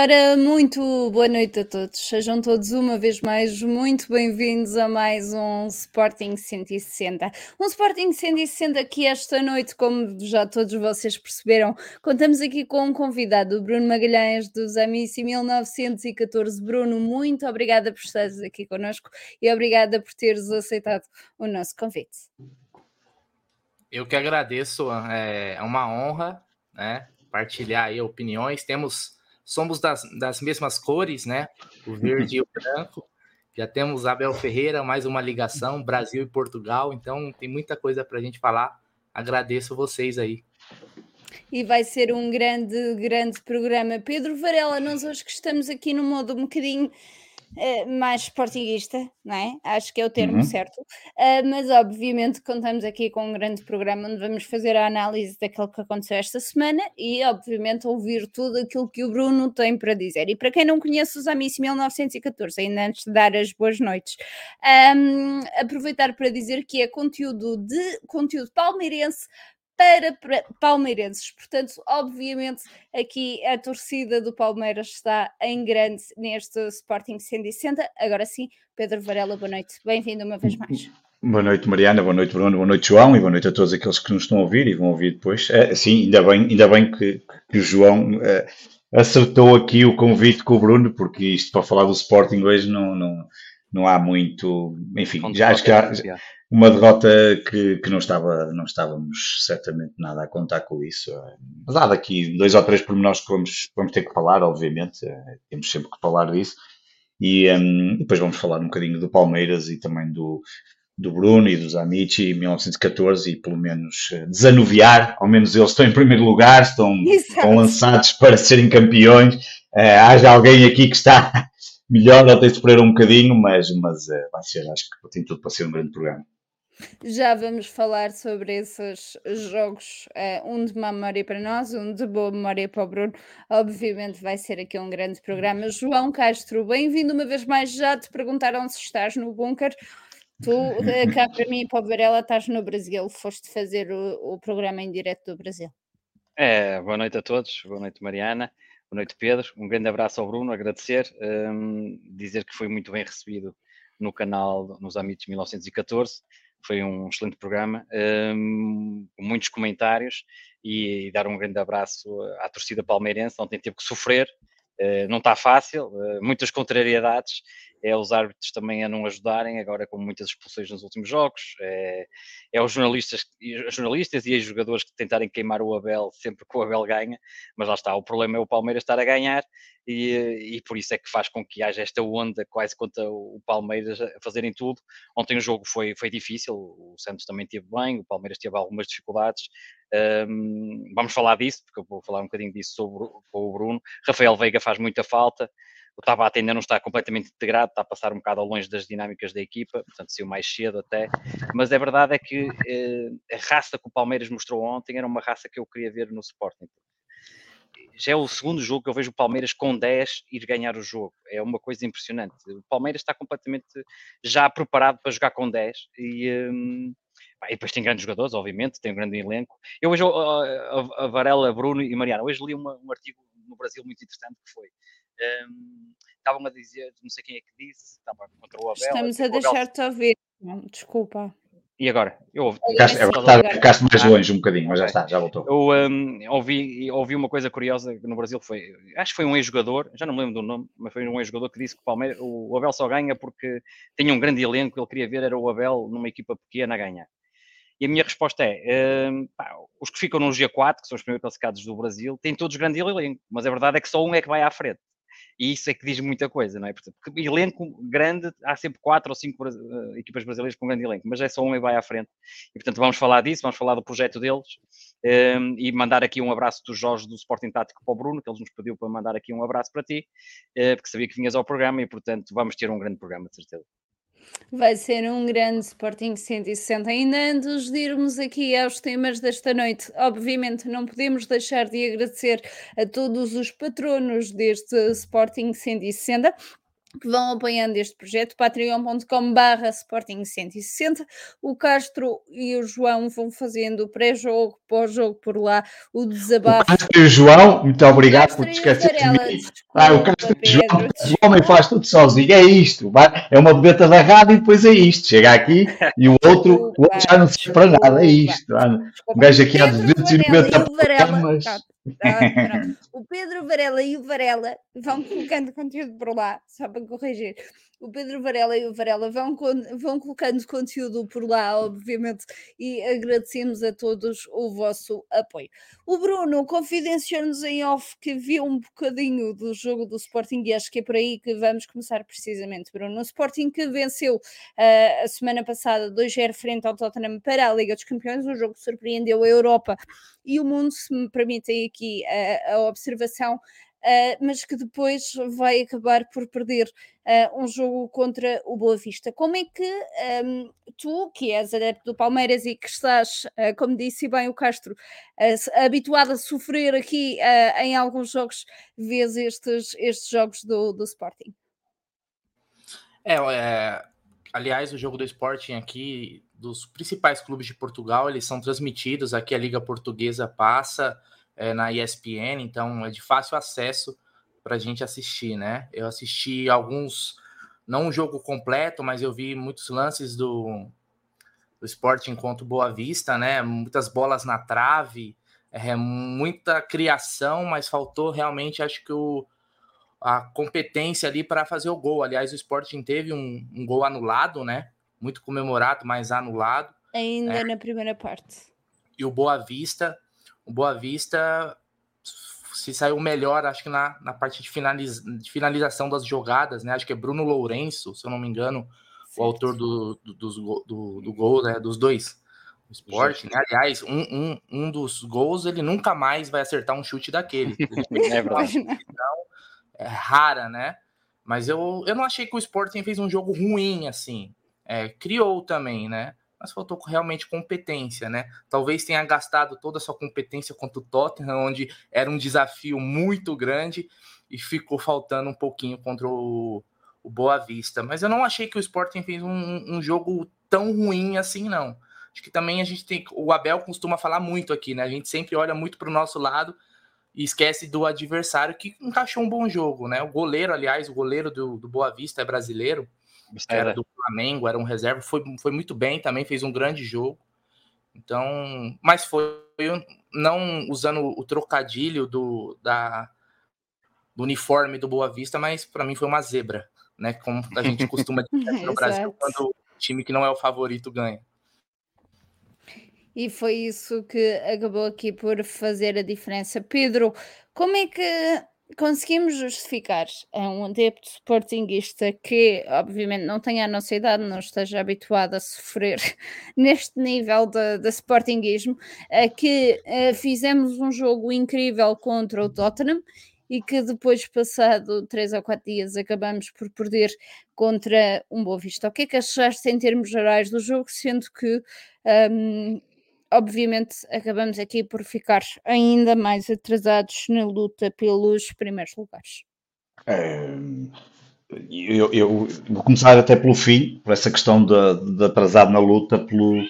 Ora, muito boa noite a todos. Sejam todos uma vez mais muito bem-vindos a mais um Sporting 160. Um Sporting 160 que esta noite, como já todos vocês perceberam, contamos aqui com um convidado, o Bruno Magalhães dos Amici 1914. Bruno, muito obrigada por estares aqui connosco e obrigada por teres aceitado o nosso convite. Eu que agradeço, é uma honra, né, partilhar aí opiniões. Temos somos das, das mesmas cores, né? O verde e o branco. Já temos Abel Ferreira, mais uma ligação, Brasil e Portugal. Então tem muita coisa para a gente falar. Agradeço vocês aí. E vai ser um grande, grande programa. Pedro Varela, nós hoje que estamos aqui no modo um bocadinho uh, mais sportinguista, não é? Acho que é o termo uhum. certo. Uh, mas obviamente contamos aqui com um grande programa onde vamos fazer a análise daquilo que aconteceu esta semana e obviamente ouvir tudo aquilo que o Bruno tem para dizer. E para quem não conhece os Amici 1914, ainda antes de dar as boas noites, um, aproveitar para dizer que é conteúdo de conteúdo palmeirense para palmeirenses. Portanto, obviamente, aqui a torcida do Palmeiras está em grande neste Sporting 160. Agora sim, Pedro Varela, boa noite. Bem-vindo uma vez mais. Boa noite, Mariana, boa noite, Bruno, boa noite, João, e boa noite a todos aqueles que nos estão a ouvir e vão ouvir depois. É, sim, ainda bem, ainda bem que, que o João é, acertou aqui o convite com o Bruno, porque isto para falar do Sporting hoje não, não, não há muito. Enfim, já acho que há, uma derrota que, que não, estava, não estávamos certamente nada a contar com isso. Mas há daqui dois ou três pormenores que vamos, vamos ter que falar, obviamente, temos sempre que falar disso. E um, depois vamos falar um bocadinho do Palmeiras e também do, do Bruno e dos Amici em 1914 e pelo menos eh, desanuviar, ao menos eles estão em primeiro lugar, estão, estão lançados para serem campeões. Uh, haja alguém aqui que está melhor, ou tem de esperar um bocadinho, mas, mas uh, vai ser, acho que tem tudo para ser um grande programa. Já vamos falar sobre esses jogos, eh, um de má memória para nós, um de boa memória para o Bruno. Obviamente vai ser aqui um grande programa. João Castro, bem-vindo uma vez mais. Já te perguntaram se estás no bunker. Tu, eh, cá para mim e para o Varela, estás no Brasil. Foste fazer o, o programa em direto do Brasil. É, boa noite a todos. Boa noite, Mariana. Boa noite, Pedro. Um grande abraço ao Bruno, agradecer, um, dizer que foi muito bem recebido no canal nos Amitos 1914 foi um excelente programa, um, com muitos comentários e, dar um grande abraço à torcida palmeirense. Ontem teve que sofrer, uh, não está fácil, uh, muitas contrariedades, é os árbitros também a não ajudarem, agora com muitas expulsões nos últimos jogos, é, é os jornalistas, jornalistas e os jogadores que tentarem queimar o Abel sempre que o Abel ganha, mas lá está, o problema é o Palmeiras estar a ganhar e, e por isso é que faz com que haja esta onda quase contra o Palmeiras a fazerem tudo. Ontem o jogo foi, foi difícil, o Santos também teve bem, o Palmeiras teve algumas dificuldades, um, vamos falar disso, porque eu vou falar um bocadinho disso sobre o Bruno. Rafael Veiga faz muita falta, o Tabata ainda não está completamente integrado, está a passar um bocado ao longe das dinâmicas da equipa, portanto saiu mais cedo até, mas a verdade é que eh, a raça que o Palmeiras mostrou ontem era uma raça que eu queria ver no Sporting. Já é o segundo jogo que eu vejo o Palmeiras com 10 ir ganhar o jogo. É uma coisa impressionante. O Palmeiras está completamente já preparado para jogar com 10 e, um, e depois tem grandes jogadores, obviamente, tem um grande elenco. Eu hoje, a Varela, Bruno e Mariana, hoje li uma, um artigo no Brasil muito interessante que foi um, estavam a dizer, não sei quem é que disse, estava contra o Abel. Estamos a deixar-te ouvir, desculpa. E agora? Eu ouvi. Ficaste, mais longe um bocadinho, mas já está, já voltou. Eu um, ouvi, ouvi uma coisa curiosa no Brasil, foi, acho que foi um ex-jogador, já não me lembro do nome, mas foi um ex-jogador que disse que o, Palmeiras, o Abel só ganha porque tinha um grande elenco, ele queria ver era o Abel numa equipa pequena a ganhar. E a minha resposta é: um, pá, os que ficam no G4, que são os primeiros classificados do Brasil, têm todos grande elenco, mas a verdade é que só um é que vai à frente. E isso é que diz muita coisa, não é? Porque elenco grande, há sempre quatro ou cinco uh, equipas brasileiras com grande elenco, mas é só um e vai à frente. E portanto vamos falar disso, vamos falar do projeto deles um, ehm, e mandar aqui um abraço do Jorge do Sporting Tático para o Bruno, que eles nos pediu para mandar aqui um abraço para ti, uh, porque sabia que vinhas ao programa e portanto vamos ter um grande programa, de certeza. Vai ser um grande Sporting 160. Ainda antes de irmos aqui aos temas desta noite, obviamente não podemos deixar de agradecer a todos os patronos deste Sporting 160. Que vão apoiando este projeto, patreon.com barra Sporting 160, o Castro e o João vão fazendo o pré-jogo, pós-jogo por lá, o desabafo. O Castro e o João, muito obrigado por te esquecer de mim. Ah, o Castro e o João, o homem faz tudo sozinho, é isto, é uma bebeta da rádio e depois é isto, chega aqui e o outro, o outro já não serve para nada, é isto. Um gajo aqui há 290 programas. o Pedro Varela e o Varela vão colocando conteúdo por lá, só para corrigir. O Pedro Varela e o Varela vão, vão colocando conteúdo por lá, obviamente, e agradecemos a todos o vosso apoio. O Bruno confidenciou-nos em off que viu um bocadinho do jogo do Sporting e acho que é por aí que vamos começar precisamente, Bruno. O Sporting que venceu uh, a semana passada 2-0 frente ao Tottenham para a Liga dos Campeões, um jogo que surpreendeu a Europa e o mundo, se me permitem aqui a, a observação, Uh, mas que depois vai acabar por perder uh, um jogo contra o Boa Vista. Como é que um, tu, que és adepto do Palmeiras e que estás, uh, como disse bem o Castro, habituado a sofrer aqui em alguns jogos, vês estes, estes jogos do, do Sporting? É, é, aliás, o jogo do Sporting aqui, dos principais clubes de Portugal, eles são transmitidos, aqui a Liga Portuguesa passa é, na ESPN, então é de fácil acesso para a gente assistir, né? Eu assisti alguns, não um jogo completo, mas eu vi muitos lances do, do esporte enquanto Boa Vista, né? Muitas bolas na trave, é, muita criação, mas faltou realmente, acho que o, a competência ali para fazer o gol. Aliás, o Sporting teve um, um, gol anulado, né? Muito comemorado, mas anulado. Ainda né? na primeira parte. E o Boa Vista o Boa Vista se saiu melhor, acho que na, na parte de, finaliz, de finalização das jogadas, né? Acho que é Bruno Lourenço, se eu não me engano, o autor do, do, do, do, do gol, né? Dos dois. O esporte, né? Aliás, um, um, um dos gols ele nunca mais vai acertar um chute daquele. é verdade. Então, é rara, né? Mas eu, eu não achei que o Sporting fez um jogo ruim, assim. É, criou também, né? Mas faltou realmente competência, né? Talvez tenha gastado toda a sua competência contra o Tottenham, onde era um desafio muito grande e ficou faltando um pouquinho contra o, o Boa Vista. Mas eu não achei que o Sporting fez um, um, jogo tão ruim assim, não. Acho que também a gente tem. O Abel costuma falar muito aqui, né? A gente sempre olha muito para o nosso lado e esquece do adversário que encaixou um bom jogo, né? O goleiro, aliás, o goleiro do, do Boa Vista é brasileiro era do Flamengo, era um reserva, foi, foi muito bem também, fez um grande jogo. Então, mas foi não usando o trocadilho do, da, do uniforme do Boa Vista, mas para mim foi uma zebra, né? Como a gente costuma dizer no Brasil quando o time que não é o favorito ganha. E foi isso que acabou aqui por fazer a diferença. Pedro, como é que conseguimos justificar a um adepto sportinguista que, obviamente, não tenha a nossa idade, não esteja habituado a sofrer neste nível de, de sportinguismo, que uh, fizemos um jogo incrível contra o Tottenham e que depois, passado três ou quatro dias, acabamos por perder contra um Boa Vista. O que é que achaste em termos gerais do jogo, sendo que um, obviamente acabamos aqui por ficar ainda mais atrasados na luta pelos primeiros lugares. É, eu, eu, vou começar até pelo fim, por essa questão de, de atrasado na luta pelo,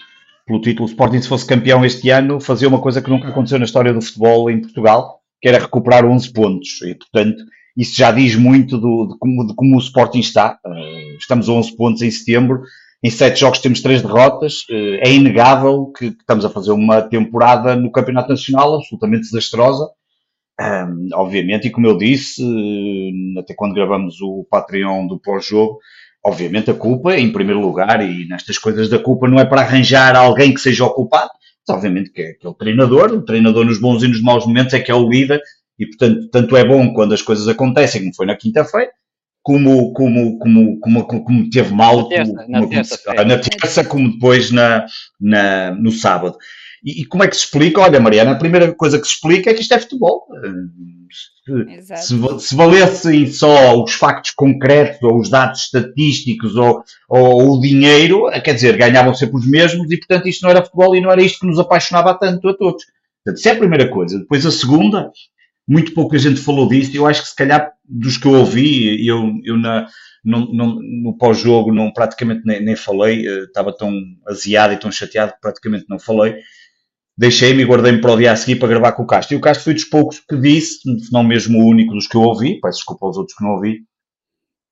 pelo título. O Sporting, se fosse campeão este ano, fazia uma coisa que nunca aconteceu na história do futebol em Portugal, que era recuperar 11 pontos. E, portanto, isso já diz muito do, de, como, de como o Sporting está. Uh, estamos a 11 pontos em setembro em sete jogos temos três derrotas. Eh, é inegável que estamos a fazer uma temporada no Campeonato Nacional absolutamente desastrosa. Um, obviamente, e como eu disse, eh, até quando gravamos o Patreon do pós-jogo, obviamente a culpa, em primeiro lugar, e nestas coisas da culpa não é para arranjar alguém que seja o culpado, mas obviamente que é, que é o treinador, o treinador nos bons e nos maus momentos é que é o líder, e portanto, tanto é bom quando as coisas acontecem, como foi na quinta-feira, como, como, como, como, como teve mal na terça, como, na, terça, na terça como depois na, na, no sábado. E, e, como é que se explica? Olha, Mariana, a primeira coisa que se explica é que isto é futebol. Se, se valessem só os factos concretos, ou os dados estatísticos, ou, ou o dinheiro, quer dizer, ganhavam sempre os mesmos, e portanto isto não era futebol e não era isto que nos apaixonava tanto a todos. Portanto, isso é a primeira coisa. Depois a segunda, muito pouca gente falou disso. Eu acho que se calhar dos que eu ouvi, eu, eu na, no, no, no pós-jogo não, praticamente nem, nem falei, uh, estava tão aziado e tão chateado que praticamente não falei. Deixei-me e guardei-me para o dia a seguir para gravar com o Castro. E o Castro foi dos poucos que disse, não mesmo o único dos que eu ouvi, peço desculpa aos outros que não ouvi,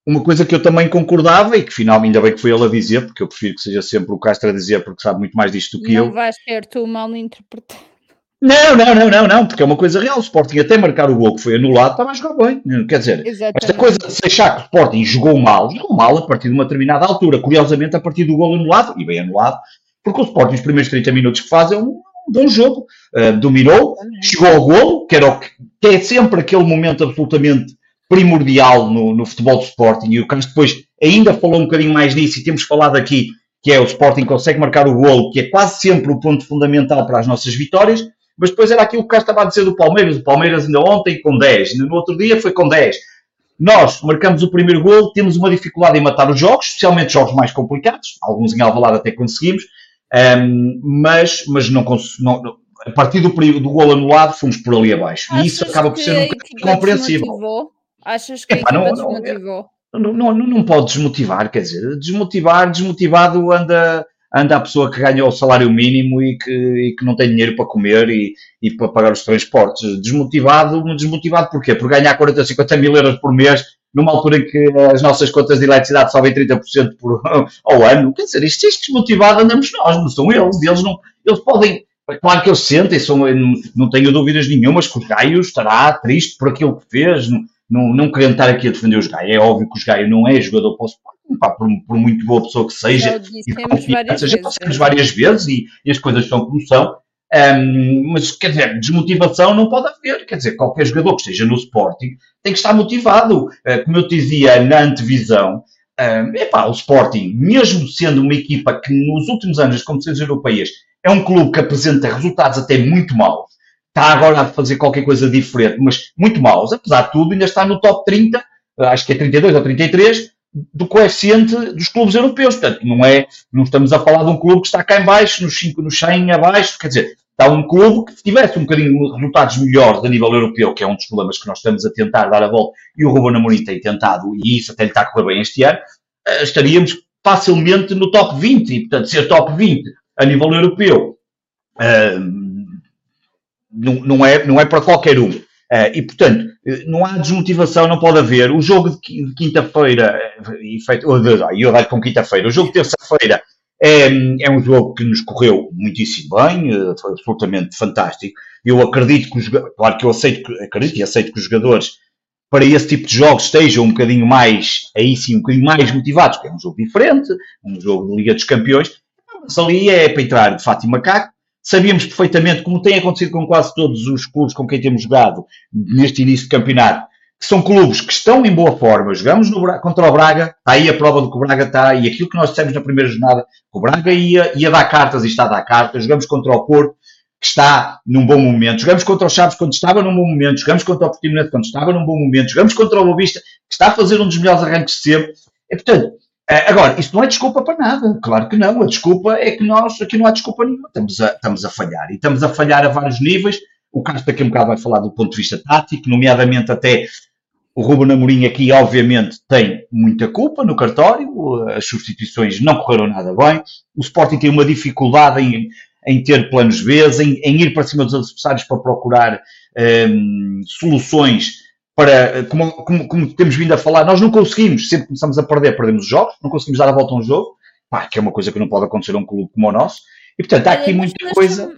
uma coisa que eu também concordava e que finalmente ainda bem que foi ele a dizer, porque eu prefiro que seja sempre o Castro a dizer, porque sabe muito mais disto do que não eu. Não vais ter tu mal interpretado. Não, não, não, não, não, porque é uma coisa real. O Sporting até marcar o gol que foi anulado estava a jogar bem. Quer dizer, Exatamente. esta coisa de se achar que o Sporting jogou mal, jogou mal a partir de uma determinada altura. Curiosamente, a partir do gol anulado, e bem anulado, porque o Sporting, os primeiros 30 minutos que faz, é um, bom jogo. Uh, dominou, chegou ao golo, que, era o que, que é sempre aquele momento absolutamente primordial no, no futebol do Sporting e o Carlos depois ainda falou um bocadinho mais nisso e temos falado aqui que é o Sporting consegue marcar o golo, que é quase sempre o ponto fundamental para as nossas vitórias, mas depois era aquilo que o Carlos estava a dizer do Palmeiras, o Palmeiras ainda ontem com 10, ainda no outro dia foi com 10. Nós marcamos o primeiro golo, temos uma dificuldade em matar os jogos, especialmente jogos mais complicados, alguns em Alvalade até conseguimos, um, mas, mas não, não, a partir do, do golo anulado fomos por ali abaixo. Achas e isso acaba por ser um bocadinho compreensível. Achas que Epá, não, desmotivou? Não, não, não, não pode desmotivar, quer dizer, desmotivar, desmotivado anda, anda a pessoa que ganha o salário mínimo e que, e que não tem dinheiro para comer e, e para pagar os transportes. Desmotivado, desmotivado porquê? Por ganhar 40, 50 mil euros por mês numa altura em que as nossas contas de eletricidade sobem 30% por, ao ano. Quer dizer, isto, isto desmotivado andamos nós, não são eles. Eles, não, eles podem, claro que eles sentem, são, não, tenho dúvidas nenhumas que o Gaio estará triste por aquilo que fez, não, não, não querendo estar aqui a defender os Gaia, é óbvio que os Gaia não é jogador para o Sporting, pá, por, por, muito boa pessoa que seja, e várias já passamos várias vezes e, e, as coisas são como são, um, mas quer dizer, desmotivação não pode haver, quer dizer, qualquer jogador que esteja no Sporting tem que estar motivado, uh, como eu te dizia na antevisão, um, epá, o Sporting, mesmo sendo uma equipa que nos últimos anos das competições europeias é um clube que apresenta resultados até muito maus, está agora a fazer qualquer coisa diferente, mas muito maus, apesar de tudo, ainda está no top 30, acho que é 32 ou 33, do coeficiente dos clubes europeus. Portanto, não é, não estamos a falar de um clube que está cá em baixo, nos 5, nos 100 abaixo, quer dizer, está um clube que tivesse um bocadinho resultados melhores a nível europeu, que é um dos problemas que nós estamos a tentar dar a volta, e o Ruben Amorim tem tentado, e isso até lhe está a correr bem este ano, eh, estaríamos facilmente no top 20, e portanto, ser top 20 a nível europeu, uh, não, não, é, não é para qualquer um. Uh, e, portanto, não há desmotivação, não pode haver. O jogo de quinta-feira, e feito, oh, eu raio com quinta-feira, o jogo de terça-feira é, é um jogo que nos correu muitíssimo bem, eh, foi absolutamente fantástico. Eu acredito que os claro que eu aceito, acredito e aceito que os jogadores para esse tipo de jogos estejam um bocadinho mais, aí sim, um bocadinho mais motivados, porque é um jogo diferente, um jogo de Liga dos Campeões, mas ali é para entrar de fato e macaco, Sabíamos perfeitamente, como tem acontecido com quase todos os clubes com quem temos jogado neste início de campeonato, que são clubes que estão em boa forma. Jogamos no, contra o Braga, está aí a prova do que o Braga está, e aquilo que nós dissemos na primeira jornada, que o Braga ia, ia dar cartas e está a dar cartas. Jogamos contra o Porto, que está num bom momento. Jogamos contra o Chaves quando estava num bom momento. Jogamos contra o Portimonense quando estava num bom momento. Jogamos contra o Bovista, que está a fazer um dos melhores arranques de sempre. E, portanto, agora, isso não é desculpa para nada, claro que não. A desculpa é que nós, aqui não há desculpa nenhuma, estamos a, estamos a falhar. E estamos a falhar a vários níveis. O Carlos daqui a um bocado vai falar do ponto de vista tático, nomeadamente até o Ruben Amorim aqui, obviamente, tem muita culpa no cartório, as substituições não correram nada bem, o Sporting tem uma dificuldade em, em ter planos B, em, em ir para cima dos adversários para procurar um, soluções para, como, como, como, temos vindo a falar, nós não conseguimos, sempre começamos a perder, perdemos os jogos, não conseguimos dar a volta a um jogo, pá, que é uma coisa que não pode acontecer a um clube como o nosso, e portanto há aqui muita coisa.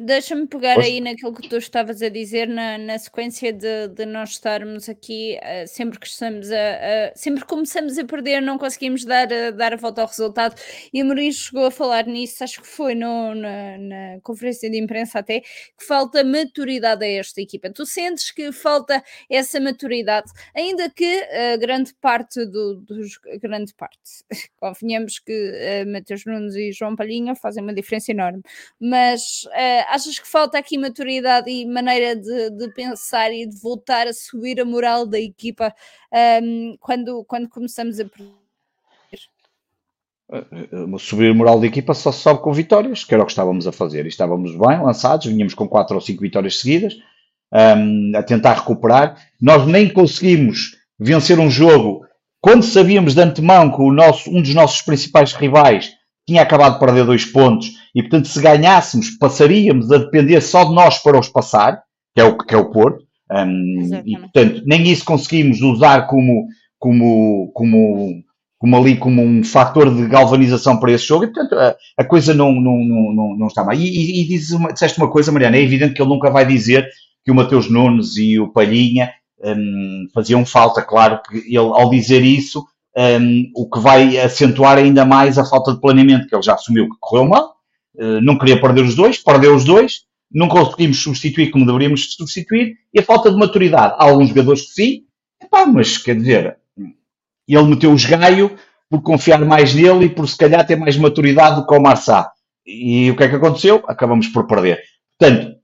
Deixa-me pegar Posso? aí naquilo que tu estavas a dizer, na, na sequência de, de nós estarmos aqui, uh, sempre que estamos a, a, sempre começamos a perder, não conseguimos dar, a, dar a volta ao resultado. E a Maria chegou a falar nisso, acho que foi no, na, na, conferência de imprensa até, que falta maturidade a esta equipa. Tu sentes que falta essa maturidade, ainda que a grande parte do, dos grande parte, convenhamos que uh, Mateus Nunes e João Palhinha fazem uma diferença enorme, mas uh, achas que falta aqui maturidade e maneira de, de, pensar e de voltar a subir a moral da equipa um, quando, quando começamos a? Eh, eh, subir a moral da equipa só sobe com vitórias, que era o que estávamos a fazer. E estávamos bem lançados, vinhamos com quatro ou cinco vitórias seguidas. um, a tentar recuperar. Nós nem conseguimos vencer um jogo quando sabíamos de antemão que o nosso, um dos nossos principais rivais tinha acabado de perder dois pontos e, portanto, se ganhássemos, passaríamos a depender só de nós para os passar, que é o, que é o Porto. Um, e, portanto, nem isso conseguimos usar como, como, como, como ali como um fator de galvanização para esse jogo e, portanto, a, a coisa não, não, não, não, está mal. E, e, e dizes uma, disseste uma coisa, Mariana, é evidente que ele nunca vai dizer que o Mateus Nunes e o Palhinha um, faziam falta. Claro que ele, ao dizer isso, um, o que vai acentuar ainda mais a falta de planeamento, que ele já assumiu que correu mal, uh, não queria perder os dois, perdeu os dois, não conseguimos substituir como deveríamos substituir, e a falta de maturidade. Há alguns jogadores que sim, epá, mas quer dizer, ele meteu o esgaio por confiar mais nele e por se calhar ter mais maturidade do que o Marçá. E o que é que aconteceu? Acabamos por perder. Portanto,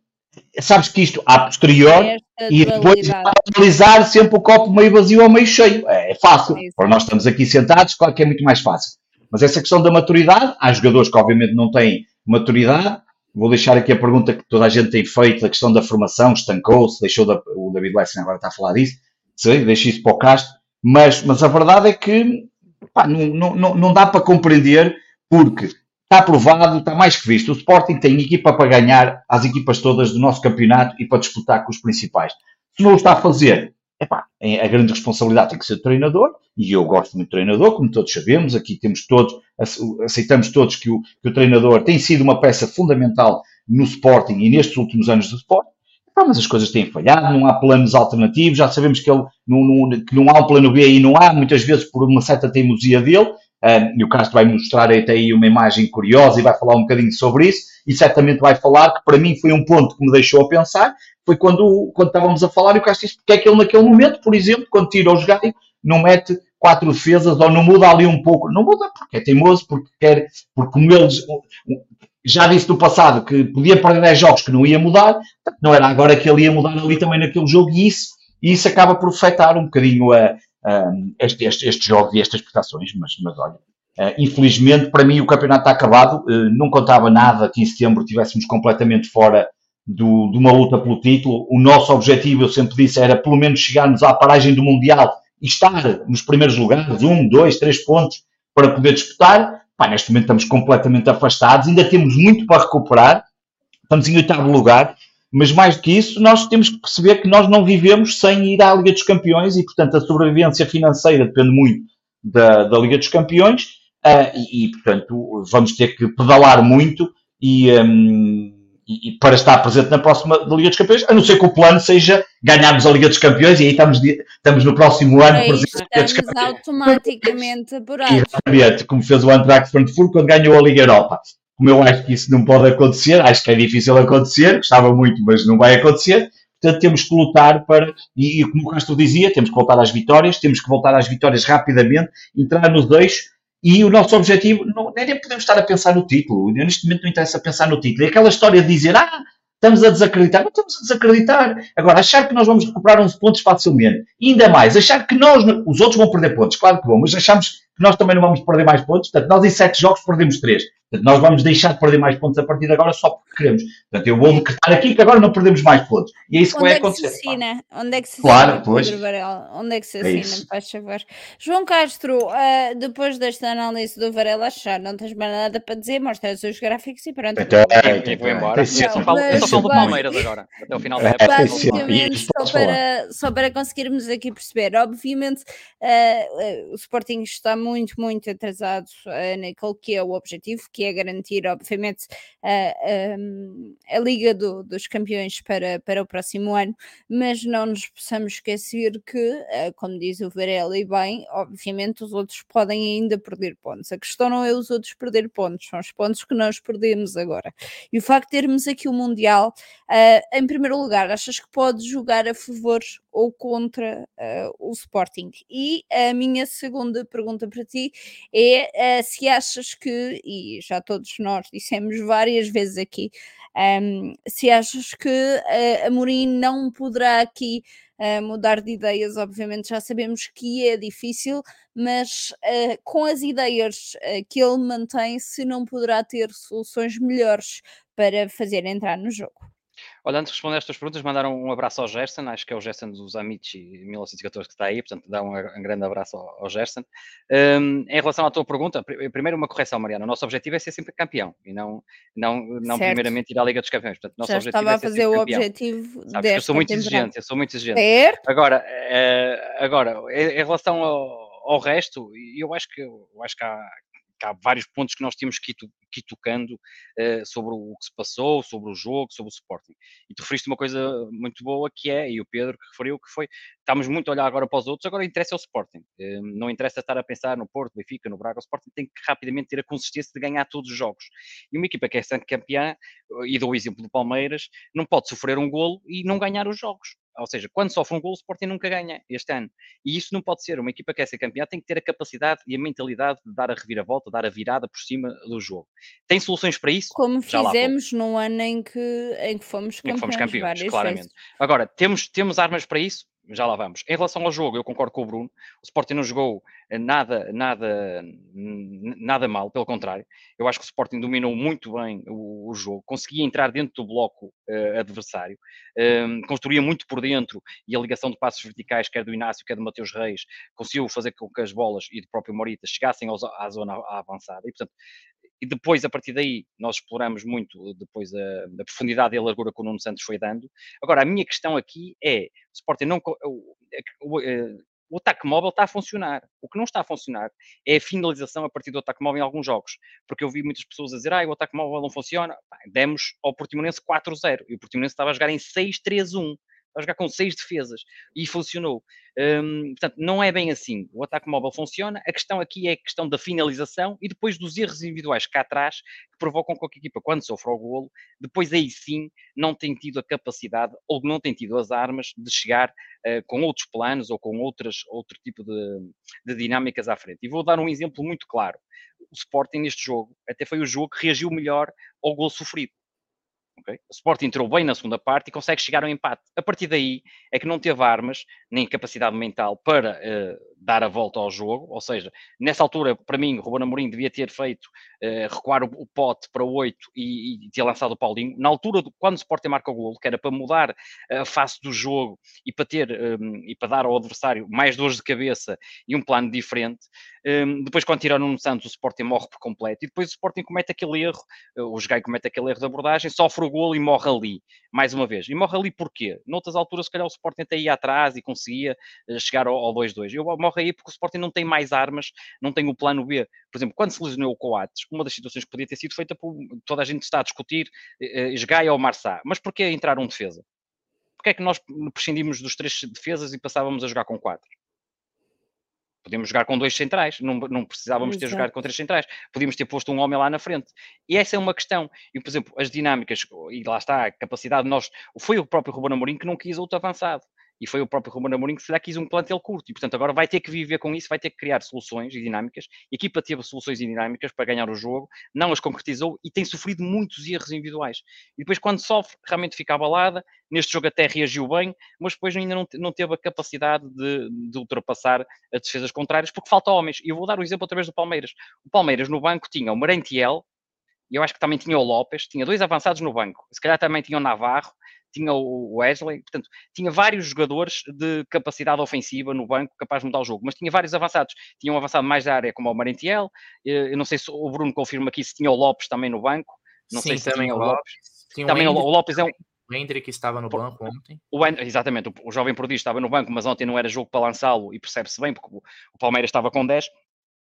sabes que isto a posterior e depois analisar sempre o copo meio vazio ou meio cheio. É, é fácil. É Para nós estamos aqui sentados, claro que é muito mais fácil. Mas essa questão da maturidade, há jogadores que obviamente não têm maturidade. Vou deixar aqui a pergunta que toda a gente tem feito, a questão da formação, estancou-se, deixou da, o David Lessing agora está a falar disso. Sei, deixe isso para o Castro. Mas, mas a verdade é que pá, não, não, não dá para compreender porque está aprovado, está mais que visto. O Sporting tem equipa para ganhar as equipas todas do nosso campeonato e para disputar com os principais. Se não o está a fazer, epá, a grande responsabilidade tem que ser do treinador, e eu gosto muito do treinador, como todos sabemos, aqui temos todos, aceitamos todos que o, que o treinador tem sido uma peça fundamental no Sporting e nestes últimos anos do Sporting, mas as coisas têm falhado, não há planos alternativos, já sabemos que, ele, não, não, que não há um plano B e não há, muitas vezes por uma certa teimosia dele, um, e o Castro vai mostrar até aí uma imagem curiosa e vai falar um bocadinho sobre isso, e certamente vai falar que para mim foi um ponto que me deixou a pensar, foi quando, quando estávamos a falar e o Castro disse porque é que ele naquele momento, por exemplo, quando tira os galhos, não mete quatro defesas ou não muda ali um pouco. Não muda porque é teimoso, porque quer, porque como eles já disse no passado que podia perder 10 jogos que não ia mudar, não era agora que ele ia mudar ali também naquele jogo e isso, e isso acaba por afetar um bocadinho a, este, este, jogos e estas prestações, mas, mas olha, uh, infelizmente para mim o campeonato está acabado, uh, não contava nada que em setembro estivéssemos completamente fora do, de uma luta pelo título, o nosso objetivo, eu sempre disse, era pelo menos chegarmos à paragem do Mundial e estar nos primeiros lugares, um, dois, três pontos para poder disputar, Pá, neste momento estamos completamente afastados, ainda temos muito para recuperar, estamos em oitavo lugar, mas mais do que isso, nós temos que perceber que nós não vivemos sem ir à Liga dos Campeões e, portanto, a sobrevivência financeira depende muito da, da Liga dos Campeões uh, e, e, portanto, vamos ter que pedalar muito e, um, e, e, para estar presente na próxima Liga dos Campeões, a não ser que o plano seja ganharmos a Liga dos Campeões e aí estamos, estamos no próximo ano é presente na Liga dos Campeões. automaticamente apurados. Exatamente, como fez o Eintracht Frankfurt quando ganhou a Liga Europa como eu acho que isso não pode acontecer, acho que é difícil acontecer, gostava muito, mas não vai acontecer. Portanto, temos que lutar para, e, e como o Castro dizia, temos que voltar às vitórias, temos que voltar às vitórias rapidamente, entrar nos dois, e o nosso objetivo, não, nem podemos estar a pensar no título, neste momento não interessa pensar no título. É aquela história de dizer, ah, estamos a desacreditar. Não estamos a desacreditar. Agora, achar que nós vamos recuperar uns pontos facilmente, ainda mais, achar que nós, os outros vão perder pontos, claro que vão, mas achamos que nós também não vamos perder mais pontos. Portanto, nós em sete jogos perdemos três. Portanto, nós vamos deixar de perder mais pontos a partir de agora só porque queremos. Portanto, eu vou decretar aqui que agora não perdemos mais pontos. E é isso que Onde vai é que acontecer. Se assina? Onde é que se claro, assina, pois. Onde é que se É assina, faz favor? João Castro, uh, depois desta análise do Varela, já não tens mais nada para dizer, mostra os seus gráficos e pronto. Então, E vou embora. Eu Tem só falo, eu só falo do Palmeiras agora, até o final da É, época. é, só. Basicamente, para, só para conseguirmos aqui perceber, obviamente eh, eh, o Sporting está muito, muito atrasado eh, naquele que é o objetivo, que é garantir, obviamente, a, um, a Liga do- dos Campeões para, para o próximo ano, mas não nos possamos esquecer que, eh, como diz o Varela bem, obviamente os outros podem ainda perder pontos. A questão não é os outros perder pontos, são os pontos que nós perdemos agora. E o facto de termos aqui o Mundial Uh, em primeiro lugar, achas que pode jogar a favor ou contra uh, o Sporting? E a minha segunda pergunta para ti é uh, se achas que, e já todos nós dissemos várias vezes aqui, um, se achas que uh, Amorim não poderá aqui uh, mudar de ideias, obviamente já sabemos que é difícil, mas uh, com as ideias que ele mantém, se não poderá ter soluções melhores para fazer entrar no jogo. Olha, antes de responder estas perguntas, mandaram um abraço ao Gerson, acho que é o Gerson dos Amici 1914 que está aí, portanto, dá um, um grande abraço ao, ao Gerson. Um, em relação à tua pergunta, primeiro uma correção, Mariana, o nosso objetivo é ser sempre campeão e não, não, não primeiramente ir à Liga dos Campeões. Portanto, nosso Já objetivo estava é a fazer o objetivo Sabes, eu sou muito temporada. exigente, eu sou muito exigente. Certo? Agora, uh, agora, em relação ao, ao resto, eu acho que, eu acho que há, há vários pontos que nós temos que ir, que ir tocando uh, sobre o que se passou, sobre o jogo, sobre o Sporting. E tu referiste uma coisa muito boa que é, e o Pedro que referiu, que foi, estamos muito a olhar agora para os outros, agora interessa o Sporting. Uh, não interessa estar a pensar no Porto, Benfica, no Braga, o Sporting tem que rapidamente ter a consistência de ganhar todos os jogos. E uma equipa que é sempre campeã, e dou o exemplo do Palmeiras, não pode sofrer um golo e não ganhar os jogos. Ou seja, quando sofre um gol, o Sporting nunca ganha este ano. E isso não pode ser. Uma equipa que quer ser campeã tem que ter a capacidade e a mentalidade de dar a reviravolta, dar a virada por cima do jogo. Tem soluções para isso? Como fizemos no ano em que, em que fomos campeões. Em que fomos campeões, claramente. Vezes. Agora, temos, temos armas para isso? Já lá vamos. Em relação ao jogo, eu concordo com o Bruno. O Sporting não jogou nada, nada, nada mal, pelo contrário. Eu acho que o Sporting dominou muito bem o, o jogo, conseguia entrar dentro do bloco uh, adversário, um, construía muito por dentro e a ligação de passos verticais, quer do Inácio, quer do Mateus Reis, conseguiu fazer com que as bolas e do próprio Morita chegassem aos, à zona avançada. E, portanto, e depois, a partir daí, nós exploramos muito depois a, a, profundidade e a largura que o Nuno Santos foi dando. Agora, a minha questão aqui é, o Sporting não... O, o, eh, o ataque móvel está a funcionar. O que não está a funcionar é a finalização a partir do ataque móvel em alguns jogos. Porque eu vi muitas pessoas a dizer, ah, o ataque móvel não funciona. demos ao Portimonense 4-0 e o Portimonense estava a jogar em 6-3-1 a jogar com seis defesas e funcionou. Um, portanto, não é bem assim. O ataque móvel funciona. A questão aqui é a questão da finalização e depois dos erros individuais cá atrás que provocam qualquer equipa, quando sofre o golo, depois aí sim não tem tido a capacidade ou não tem tido as armas de chegar uh, com outros planos ou com outras, outro tipo de, de dinâmicas à frente. E vou dar um exemplo muito claro. O Sporting neste jogo até foi o jogo que reagiu melhor ao gol sofrido. Okay? O Sporting entrou bem na segunda parte e consegue chegar ao empate. A partir daí é que não teve armas nem capacidade mental para uh, dar a volta ao jogo. Ou seja, nessa altura, para mim, o Ruben Amorim devia ter feito uh, recuar o, o, pote para 8 e, e, ter lançado o Paulinho. Na altura, do, quando o Sporting marca o golo, que era para mudar a face do jogo e para ter um, e para dar ao adversário mais dores de cabeça e um plano diferente. Um, depois, quando tiraram no Santos, o Sporting morre por completo. E depois o Sporting comete aquele erro, uh, o Jogai comete aquele erro de abordagem, sofre o golo e morre ali, mais uma vez. E morre ali porquê? Noutras alturas, se calhar, o Sporting até ia atrás e conseguia uh, chegar ao 2-2. Eu morre aí porque o Sporting não tem mais armas, não tem o plano B. Por exemplo, quando se lesionou o Coates, uma das situações que podia ter sido feita por toda a gente está a discutir uh, Jogai ou Marçá. Mas porquê entrar um defesa? Porquê é que nós prescindimos dos três defesas e passávamos a jogar com quatro? Podíamos jogar com dois centrais, não, não precisávamos Exato. ter jogado com três centrais. Podíamos ter posto um homem lá na frente. E essa é uma questão. E, por exemplo, as dinâmicas, e lá está, a capacidade de nós. Foi o próprio Ruben Amorim que não quis outro avançado e foi o próprio Ruben Amorim que se lhe quis um plantel curto, e portanto agora vai ter que viver com isso, vai ter que criar soluções e dinâmicas, a equipa teve soluções e dinâmicas para ganhar o jogo, não as concretizou e tem sofrido muitos erros individuais, e depois quando sofre, realmente fica abalada, neste jogo até reagiu bem, mas depois ainda não, não teve a capacidade de, de ultrapassar as defesas contrárias, porque falta homens, e eu vou dar o um exemplo através do Palmeiras, o Palmeiras no banco tinha o Merentiel, e eu acho que também tinha o Lopes, tinha dois avançados no banco, se calhar também tinha o Navarro, tinha o Wesley, portanto, tinha vários jogadores de capacidade ofensiva no banco capaz de mudar o jogo, mas tinha vários avançados. Tinha um avançado mais da área, como o Marentiel, eh, eu não sei se o Bruno confirma aqui se tinha o Lopes também no banco, não Sim, sei se também o Lopes. Tinha também o, o Lopes é um. O Hendrick estava no banco ontem. O, exatamente, o, o jovem prodígio estava no banco, mas ontem não era jogo para lançá-lo e percebe-se bem, porque o, o Palmeiras estava com 10.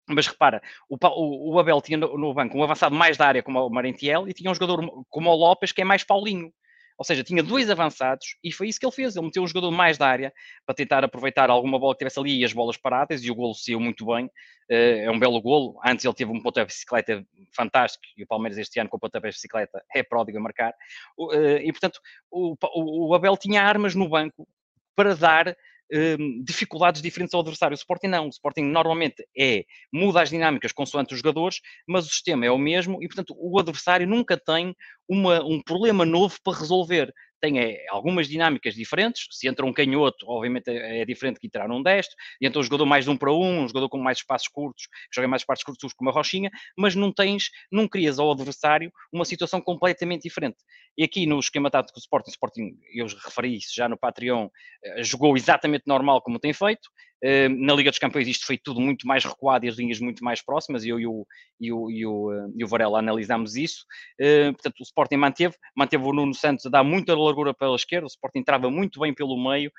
Mas repara, o, o, o Abel tinha no, no, banco um avançado mais da área como o Marentiel e tinha um jogador como o Lopes que é mais Paulinho. Ou seja, tinha dois avançados e foi isso que ele fez. Ele meteu um jogador mais da área para tentar aproveitar alguma bola que tivesse ali e as bolas paradas e o golo saiu muito bem. Eh, é um belo golo. Antes ele teve um pontapé de bicicleta fantástico e o Palmeiras este ano com o pontapé de bicicleta é pródigo a marcar. Eh, e portanto, o, o Abel tinha armas no banco para dar um, dificuldades diferentes ao adversário. O Sporting não. O Sporting normalmente é, muda as dinâmicas consoante os jogadores, mas o sistema é o mesmo e, portanto, o adversário nunca tem uma, um problema novo para resolver. Tem é, algumas dinâmicas diferentes. Se entra um canhoto, obviamente é, é diferente que entrar um destro. E entra um jogador mais de um para um, um jogador com mais espaços curtos, que joga mais espaços curtos com uma rochinha, mas não tens, não crias ao adversário uma situação completamente diferente. E aqui no esquema tático do Sporting, Sporting, eu referi isso já no Patreon, eh, jogou exatamente normal como tem feito. Eh, na Liga dos Campeões isto foi tudo muito mais recuado e as linhas muito mais próximas, eu e o, e o, e o, eh, e o Varela analisámos isso. Portanto, o Sporting manteve, manteve o Nuno Santos a dar muita largura pela esquerda, o Sporting entrava muito bem pelo meio,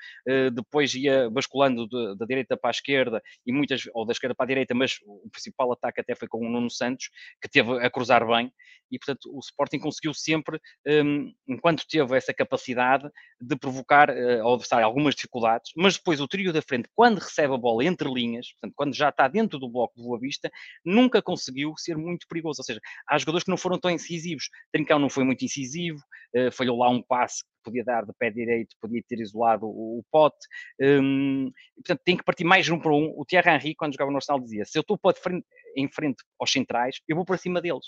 depois ia basculando de, da direita para a esquerda, e muitas, ou da esquerda para a direita, mas o principal ataque até foi com o Nuno Santos, que teve a cruzar bem, e portanto o Sporting conseguiu sempre um, enquanto teve essa capacidade de provocar ao adversário algumas dificuldades, mas depois o trio da frente, quando recebe a bola entre linhas, portanto, quando já está dentro do bloco de Boa Vista, nunca conseguiu ser muito perigoso. Ou seja, há jogadores que não foram tão incisivos. Trincão não foi muito incisivo, uh, falhou lá um passe que podia dar de pé direito, podia ter isolado o, o pote. Um, portanto, tem que partir mais um para um. O Thierry Henry, quando jogava no Arsenal, dizia: se eu estou frente, em frente aos centrais, eu vou para cima deles.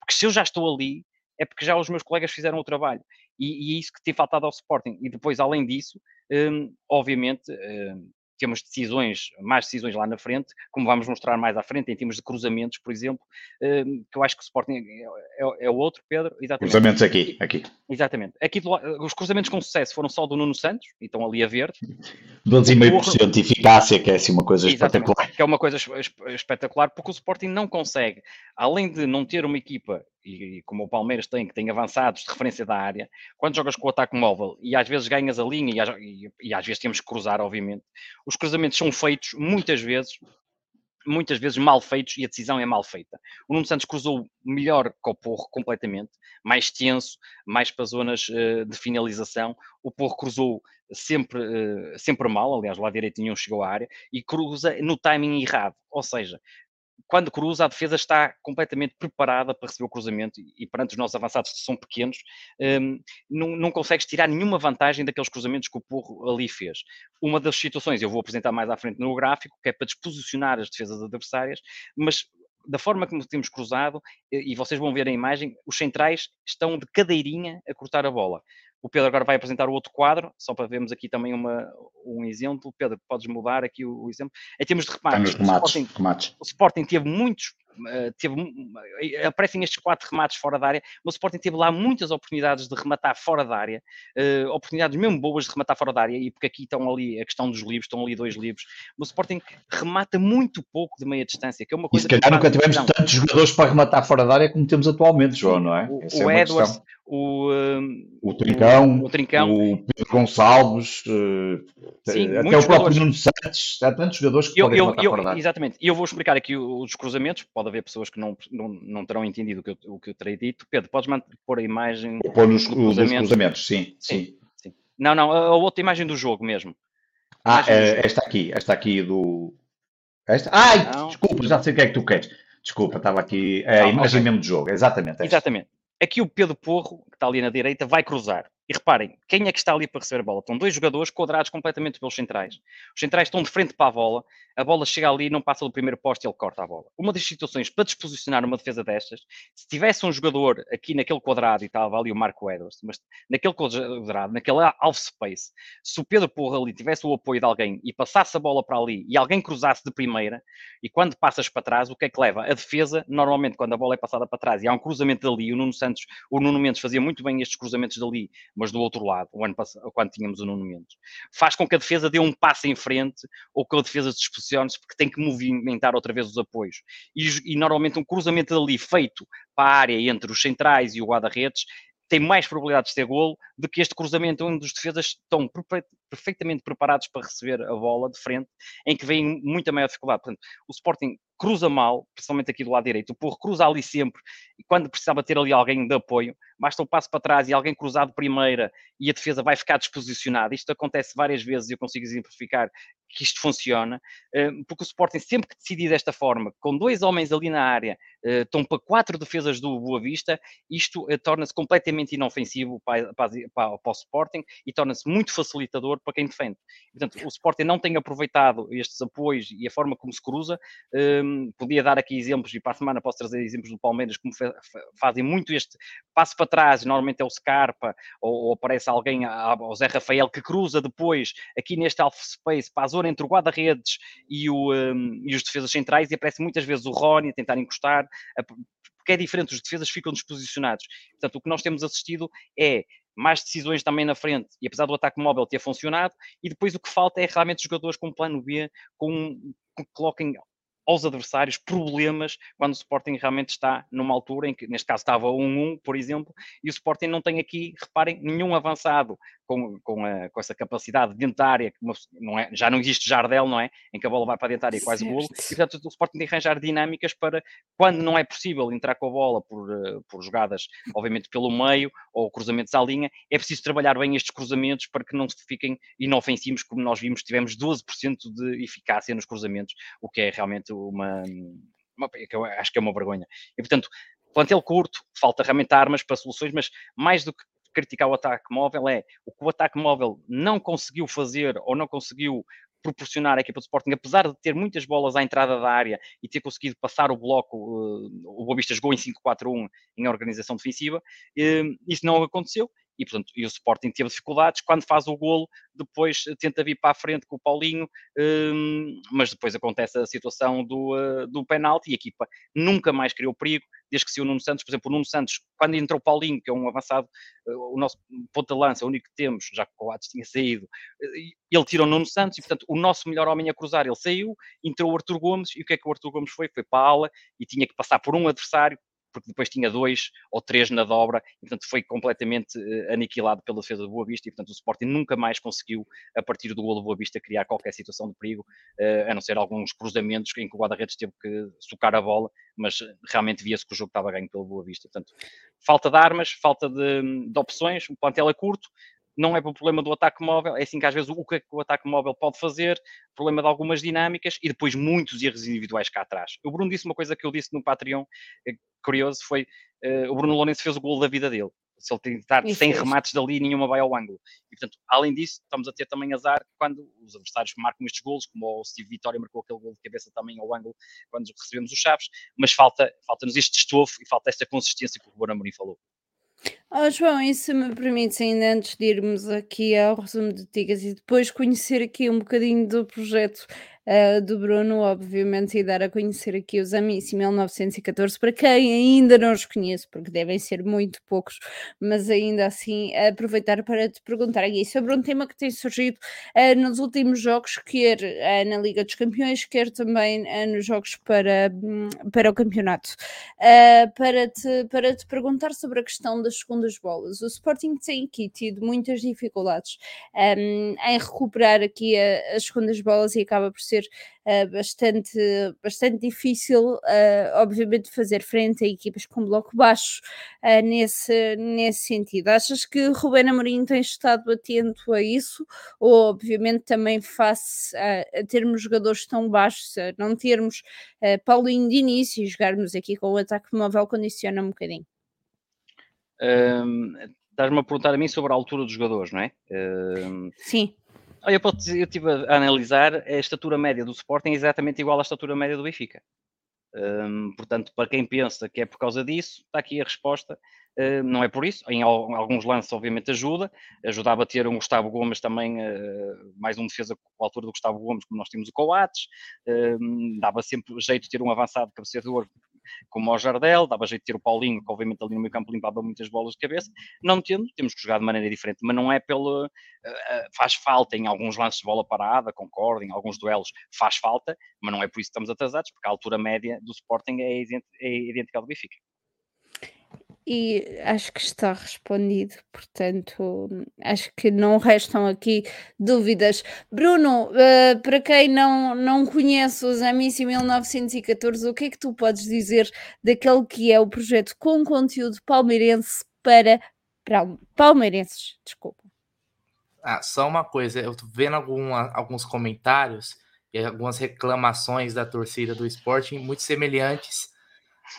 Porque se eu já estou ali, é porque já os meus colegas fizeram o trabalho. E, e é isso que tem faltado ao Sporting. E depois, além disso, um, obviamente, um, temos decisões, mais decisões lá na frente, como vamos mostrar mais à frente, em termos de cruzamentos, por exemplo, um, que eu acho que o Sporting é, é, é o outro, Pedro. Exatamente. Cruzamentos aqui, aqui. Exatamente. Aqui, os cruzamentos com sucesso foram só do Nuno Santos, e estão ali a ver. 12,5% de eficácia, que é assim uma coisa Exatamente, espetacular. Que é uma coisa espetacular, porque o Sporting não consegue, além de não ter uma equipa e, como o Palmeiras tem, que tem avançados de referência da área, quando jogas com o ataque móvel e às vezes ganhas a linha e às, e, e às vezes temos que cruzar, obviamente, os cruzamentos são feitos muitas vezes muitas vezes mal feitos e a decisão é mal feita. O Nuno Santos cruzou melhor que o Porro completamente, mais tenso, mais para zonas uh, de finalização. O Porro cruzou sempre, uh, sempre mal, aliás, lá direito nenhum chegou à área, e cruza no timing errado. Ou seja, quando cruza, a defesa está completamente preparada para receber o cruzamento e, e perante os nossos avançados que são pequenos, um, não, não consegues tirar nenhuma vantagem daqueles cruzamentos que o Porro ali fez. Uma das situações, eu vou apresentar mais à frente no gráfico, que é para desposicionar as defesas adversárias, mas da forma como temos cruzado, e vocês vão ver a imagem, os centrais estão de cadeirinha a cortar a bola. O Pedro agora vai apresentar o outro quadro, só para vermos aqui também uma, um exemplo. Pedro, podes mudar aqui o, o exemplo. Em termos de remates, remates, o, Sporting, remates. o Sporting teve muitos teve, eh, aparecem estes quatro remates fora da área, mas o Sporting teve lá muitas oportunidades de rematar fora da área, uh, oportunidades mesmo boas de rematar fora da área, e porque aqui estão ali a questão dos livros, estão ali dois livros, mas o Sporting remata muito pouco de meia distância, que é uma coisa e se calhar nunca tivemos tantos jogadores para rematar fora da área como temos atualmente, João, não é? O, o é Edwards, o, o, Trincão, o, o, Trincão, o Pedro Gonçalves, Sim, até o próprio Nuno Santos, há tantos jogadores que eu, podem eu, eu, fora da área. Exatamente, e eu vou explicar aqui os cruzamentos, pode haver pessoas que não, não, não terão entendido o que, eu, o que eu terei dito. Pedro, podes pôr a imagem pôr nos, cruzamento. cruzamentos, sim, sim, sim. sim. Não, não, a, a, outra imagem do jogo mesmo. Ah, é, esta aqui, esta aqui do... Esta? Ai, não. desculpa, já sei o que é que tu queres. Desculpa, estava aqui é a ah, imagem okay. mesmo do jogo, exatamente. Esta. Exatamente. Aqui o Pedro Porro, que está ali na direita, vai cruzar. E reparem, quem é que está ali para receber a bola? Estão dois jogadores quadrados completamente pelos centrais. Os centrais estão de frente para a bola, a bola chega ali, não passa do primeiro poste e ele corta a bola. Uma das situações para disposicionar uma defesa destas, se tivesse um jogador aqui naquele quadrado e estava ali o Marco Edwards, mas naquele quadrado, naquele half space, se o Pedro Porra ali tivesse o apoio de alguém e passasse a bola para ali e alguém cruzasse de primeira, e quando passas para trás, o que é que leva? A defesa, normalmente, quando a bola é passada para trás e há um cruzamento dali, o Nuno Santos, o Nuno Mendes fazia muito bem estes cruzamentos dali, mas do outro lado, o ano passado, quando tínhamos o Nuno Mendes. Faz com que a defesa dê um passo em frente ou que a defesa se dispossione-se porque tem que movimentar outra vez os apoios. E, e normalmente um cruzamento ali feito para a área entre os centrais e o guarda-redes tem mais probabilidades de ter golo do que este cruzamento onde os defesas estão perfeitamente preparados para receber a bola de frente, em que vem muita maior dificuldade. Portanto, o Sporting cruza mal, principalmente aqui do lado direito. O Porro cruza ali sempre, e quando precisava ter ali alguém de apoio, basta um passo para trás e alguém cruzado primeira e a defesa vai ficar desposicionada. Isto acontece várias vezes e eu consigo exemplificar que isto funciona, eh, porque o Sporting sempre que decidir desta forma, com dois homens ali na área, eh, estão para quatro defesas do Boa Vista, isto eh, torna-se completamente inofensivo para, o Sporting e torna-se muito facilitador para quem defende. Portanto, o Sporting não tem aproveitado estes apoios e a forma como se cruza. Um, podia dar aqui exemplos, e para a semana posso trazer exemplos do Palmeiras, como fazem muito este passo para trás, normalmente é o Scarpa, ou, aparece alguém, o Zé Rafael, que cruza depois aqui neste half space para a entre o guarda-redes e, um, e os defesas centrais, e aparece muitas vezes o Rony a tentar encostar, porque é diferente, os defesas ficam desposicionados. Portanto, o que nós temos assistido é mais decisões também na frente, e apesar do ataque móvel ter funcionado, e depois o que falta é realmente jogadores com plano B, com, que coloquem aos adversários problemas quando o Sporting realmente está numa altura em que, neste caso, estava 1-1, por exemplo, e o Sporting não tem aqui, reparem, nenhum avançado com, com, a, com essa capacidade dentária, que não é, já não existe Jardel, não é? Em que a bola vai para a dentária e quase golo, e portanto o Sporting tem que arranjar dinâmicas para, quando não é possível entrar com a bola por, eh, por jogadas, obviamente, pelo meio ou cruzamentos à linha, é preciso trabalhar bem estes cruzamentos para que não fiquem inofensivos, como nós vimos, tivemos 12% de eficácia nos cruzamentos, o que é realmente uma, uma que eu acho que é uma vergonha. E, portanto, plantel curto, falta realmente armas para soluções, mas mais do que criticar o ataque móvel é o que o ataque móvel não conseguiu fazer ou não conseguiu proporcionar à equipa do Sporting, apesar de ter muitas bolas à entrada da área e ter conseguido passar o bloco, uh, o Boavista jogou em 5-4-1 em organização defensiva, uh, isso não aconteceu e, portanto, e o Sporting teve dificuldades. Quando faz o golo, depois tenta vir para a frente com o Paulinho, um, mas depois acontece a situação do, uh, do penalti e a equipa nunca mais criou perigo, desde que se o Nuno Santos, por exemplo, o Nuno Santos, quando entrou o Paulinho, que é um avançado, uh, o nosso ponto de lança, o único que temos, já que o Coates tinha saído, ele tirou o Nuno Santos e, portanto, o nosso melhor homem a cruzar, ele saiu, entrou o Arthur Gomes e o que é que o Arthur Gomes foi? Foi para a ala e tinha que passar por um adversário porque depois tinha dois ou três na dobra, e portanto foi completamente uh, aniquilado pela defesa do Boa Vista, e portanto o Sporting nunca mais conseguiu, a partir do gol do Boa Vista, criar qualquer situação de perigo, uh, a não ser alguns cruzamentos em que o guarda-redes teve que socar a bola, mas realmente via-se que o jogo estava ganho pelo Boa Vista. Portanto, falta de armas, falta de, de opções, o plantel é curto, não é por problema do ataque móvel, é assim que às vezes o que, é que o ataque móvel pode fazer, problema de algumas dinâmicas e depois muitos erros individuais cá atrás. O Bruno disse uma coisa que eu disse no Patreon, é curioso, foi uh, o Bruno Lourenço fez o gol da vida dele. Se ele tentar Isso 100 remates dali, nenhuma vai ao ângulo. E, portanto, além disso, estamos a ter também azar quando os adversários marcam estes golos, como o Steve Vitória marcou aquele gol de cabeça também ao ângulo quando recebemos os chaves, mas falta, falta-nos este estofo e falta esta consistência que o Ruben Amorim falou. Oh, João, e se me permites, ainda antes de irmos aqui ao resumo de Tigas e depois conhecer aqui um bocadinho do projeto uh, do Bruno, obviamente, e dar a conhecer aqui os Amici 1914, para quem ainda não os conhece, porque devem ser muito poucos, mas ainda assim aproveitar para te perguntar aqui sobre um tema que tem surgido uh, nos últimos jogos, quer uh, na Liga dos Campeões, quer também nos jogos para, um, para o campeonato. para, te, para te perguntar sobre a questão das segundas bolas. O Sporting tem aqui tido muitas dificuldades um, em recuperar aqui a, as segundas bolas e acaba por ser uh, bastante, bastante difícil, uh, obviamente, fazer frente a equipas com bloco baixo uh, nesse, nesse sentido. Achas que Rubén Amorim tem estado atento a isso? Ou, obviamente, também face a, a termos jogadores tão baixos, a não termos Paulinho de início e jogarmos aqui com o ataque móvel condiciona um bocadinho? Um, Estás-me a perguntar a mim sobre a altura dos jogadores, não é? Um, Sim. Olha, eu, eu estive a analisar, a estatura média do Sporting é exatamente igual à estatura média do Benfica. Um, portanto, para quem pensa que é por causa disso, está aqui a resposta. Uh, não é por isso. Em, alguns lances, obviamente, ajuda. Ajudava a ter um Gustavo Gomes também, uh, mais um defesa com a altura do Gustavo Gomes, como nós temos o Coates. Uh, dava sempre jeito de ter um avançado cabeceador como o Jardel, dava jeito de ter o Paulinho, que obviamente ali no meio campo limpava muitas bolas de cabeça. Não tendo, temos que jogar de maneira diferente, mas não é pelo. Uh, faz falta em alguns lances de bola parada, concordo, em alguns duelos faz falta, mas não é por isso que estamos atrasados, porque a altura média do Sporting é, é idêntica ao do Benfica. E acho que está respondido, portanto, acho que não restam aqui dúvidas. Bruno, uh, para quem não, não conhece os Amici 1914, o que é que tu podes dizer daquele que é o projeto com conteúdo palmeirense para, para palmeirenses? Desculpa. Ah, só uma coisa, eu tô vendo alguma, alguns comentários e algumas reclamações da torcida do esporte muito semelhantes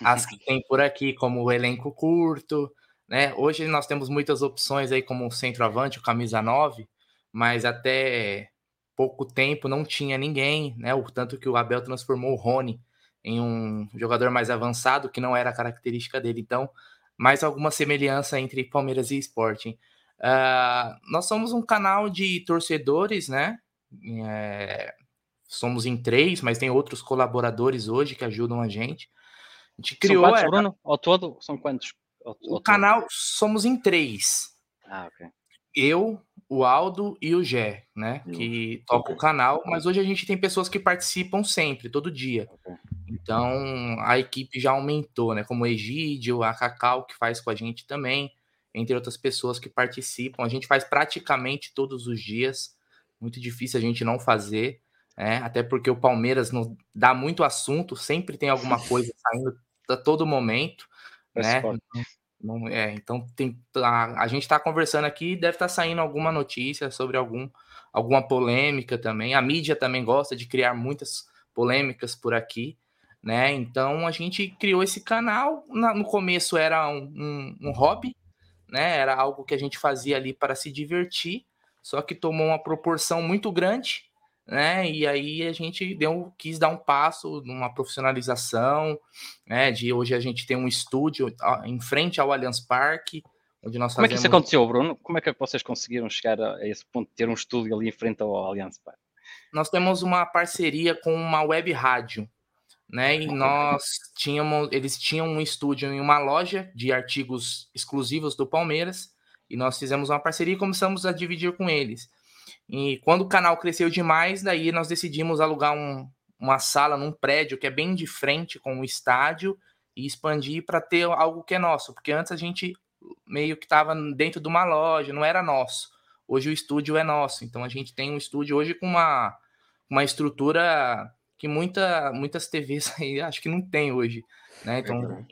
às que tem por aqui, como o elenco curto, né? Hoje nós temos muitas opções aí, como o centroavante, o camisa 9, mas até pouco tempo não tinha ninguém, né? O tanto que o Abel transformou o Rony em um jogador mais avançado, que não era a característica dele. Então, mais alguma semelhança entre Palmeiras e Sporting. Uh, nós somos um canal de torcedores, né? É, somos em três, mas tem outros colaboradores hoje que ajudam a gente. A gente criou. São quantos, Bruno? Ao todo, são quantos? Ao, ao o canal somos em três. Ah, ok. Eu, o Aldo e o Gé, né? Que toca o canal, mas hoje a gente tem pessoas que participam sempre, todo dia. Okay. Então a equipe já aumentou, né? Como o Egídio, a Cacau, que faz com a gente também entre outras pessoas que participam. A gente faz praticamente todos os dias, muito difícil a gente não fazer, né? até porque o Palmeiras não dá muito assunto, sempre tem alguma coisa saindo a todo momento, né? Não, é, então tem, a, a gente está conversando aqui, deve estar tá saindo alguma notícia sobre algum, alguma polêmica também. A mídia também gosta de criar muitas polêmicas por aqui, né? Então a gente criou esse canal. Na, no começo era um, um, um hobby, né? Era algo que a gente fazia ali para se divertir, só que tomou uma proporção muito grande, né? E aí a gente deu, quis dar um passo numa profissionalização, né? De hoje a gente tem um estúdio em frente ao Allianz Parque, onde nós Como fazemos... é que isso aconteceu, Bruno? Como é que vocês conseguiram chegar a esse ponto de ter um estúdio ali em frente ao Allianz Parque? Nós temos uma parceria com uma web rádio, né? E nós tínhamos, eles tinham um estúdio em uma loja de artigos exclusivos do Palmeiras, e nós fizemos uma parceria e começamos a dividir com eles. E quando o canal cresceu demais, daí nós decidimos alugar um, uma sala num prédio que é bem de frente com o estádio e expandir para ter algo que é nosso, porque antes a gente meio que estava dentro de uma loja, não era nosso. Hoje o estúdio é nosso, então a gente tem um estúdio hoje com uma, uma estrutura que muita, muitas TVs aí acho que não tem hoje, né? Então, é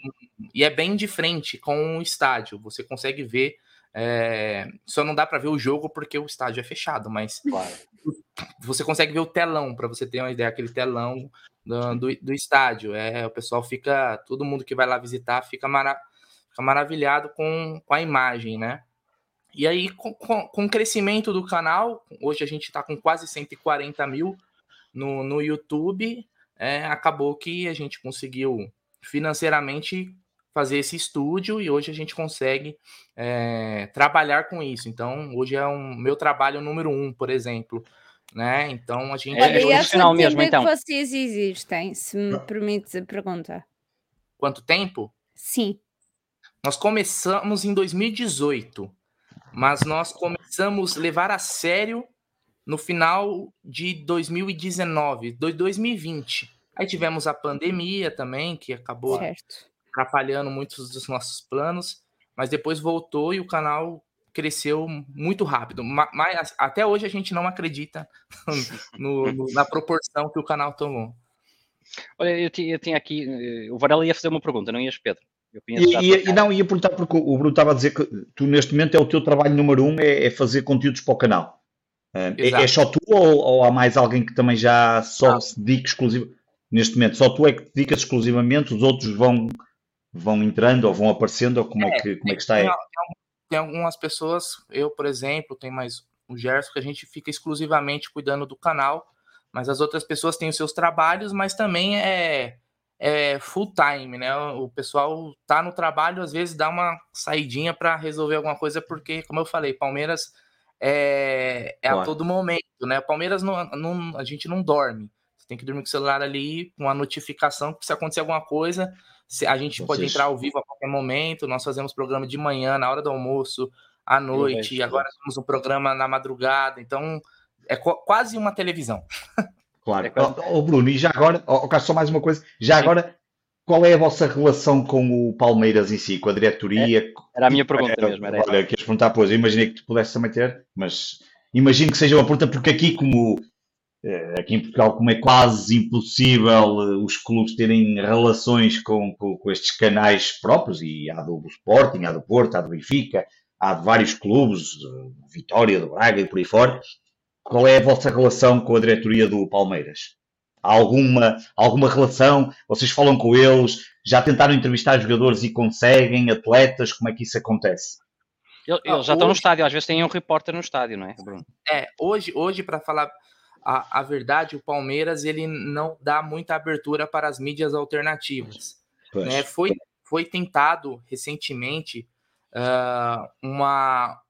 e é bem de frente com o estádio. Você consegue ver, é, só não dá para ver o jogo porque o estádio é fechado, mas claro. você consegue ver o telão para você ter uma ideia, aquele telão do, do, do, estádio. É, o pessoal fica, todo mundo que vai lá visitar fica, mara, fica maravilhado com, com a imagem, né? E aí, com, com, com o crescimento do canal, hoje a gente está com quase 140 mil no, no YouTube, é, acabou que a gente conseguiu financeiramente fazer esse estúdio e hoje a gente consegue é, trabalhar com isso. Então, hoje é um meu trabalho número um, por exemplo. Né? Então a gente. Olha, é profissional mesmo, então. que vocês existem, se me permite a pergunta. Quanto tempo? Sim. Nós começamos em 2018, mas nós começamos a levar a sério no final de 2019, 2020. Aí tivemos a pandemia também, que acabou certo. Atrapalhando muitos dos nossos planos, mas depois voltou e o canal cresceu muito rápido. Mas até hoje a gente não acredita no, no, na proporção que o canal tomou. Olha, eu, eu tinha aqui. Eh, o Varela ia fazer uma pergunta, não ias, Pedro? E, e, e, não, ia perguntar porque o Bruno estava a dizer que tu neste momento é o teu trabalho número um, é, é fazer conteúdos para o canal. É, é, só tu ou, ou, há mais alguém que também já só Não. se dedica exclusivo neste momento? Só tu é que te dedicas exclusivamente, os outros vão, vão entrando ou vão aparecendo, ou como é, é que, como é que está? Tem, tem algumas pessoas, eu, por exemplo, tem mais o Gerson, que a gente fica exclusivamente cuidando do canal, mas as outras pessoas têm os seus trabalhos, mas também é, é full time, né? O pessoal tá no trabalho, às vezes dá uma saidinha para resolver alguma coisa, porque, como eu falei, Palmeiras é, é a todo momento, né? Palmeiras não, não, a gente não dorme. Você tem que dormir com o celular ali, com a notificação, que se acontecer alguma coisa, a gente pode entrar ao vivo a qualquer momento. Nós fazemos programa de manhã, na hora do almoço, à noite, e agora temos um programa na madrugada, então é quase uma televisão. Claro. É Ô, Bruno, e já agora, oh, só mais uma coisa, já Sim. agora qual é a vossa relação com o Palmeiras em si, com a diretoria? É, era a minha pergunta é, mesmo. Era olha, queres perguntar, pois, eu imaginei que tu pudesse também ter, mas imagino que seja uma pergunta, porque aqui, como aqui em Portugal, como é quase impossível eh, os clubes terem relações com, com, com estes canais próprios, e há do Sporting, há do Porto, há do Benfica, há vários clubes, Vitória, do Braga e por aí fora. Qual é a vossa relação com a diretoria do Palmeiras? Há alguma, alguma relação? Vocês falam com eles? Já tentaram entrevistar jogadores e conseguem? Atletas? Como é que isso acontece? Eles, ah, já estão no estádio, às vezes tem um repórter no estádio, não é, Bruno? É, hoje, hoje para falar a, a verdade, o Palmeiras ele não dá muita abertura para as mídias alternativas. Né? Foi, foi tentado recentemente uh, uma,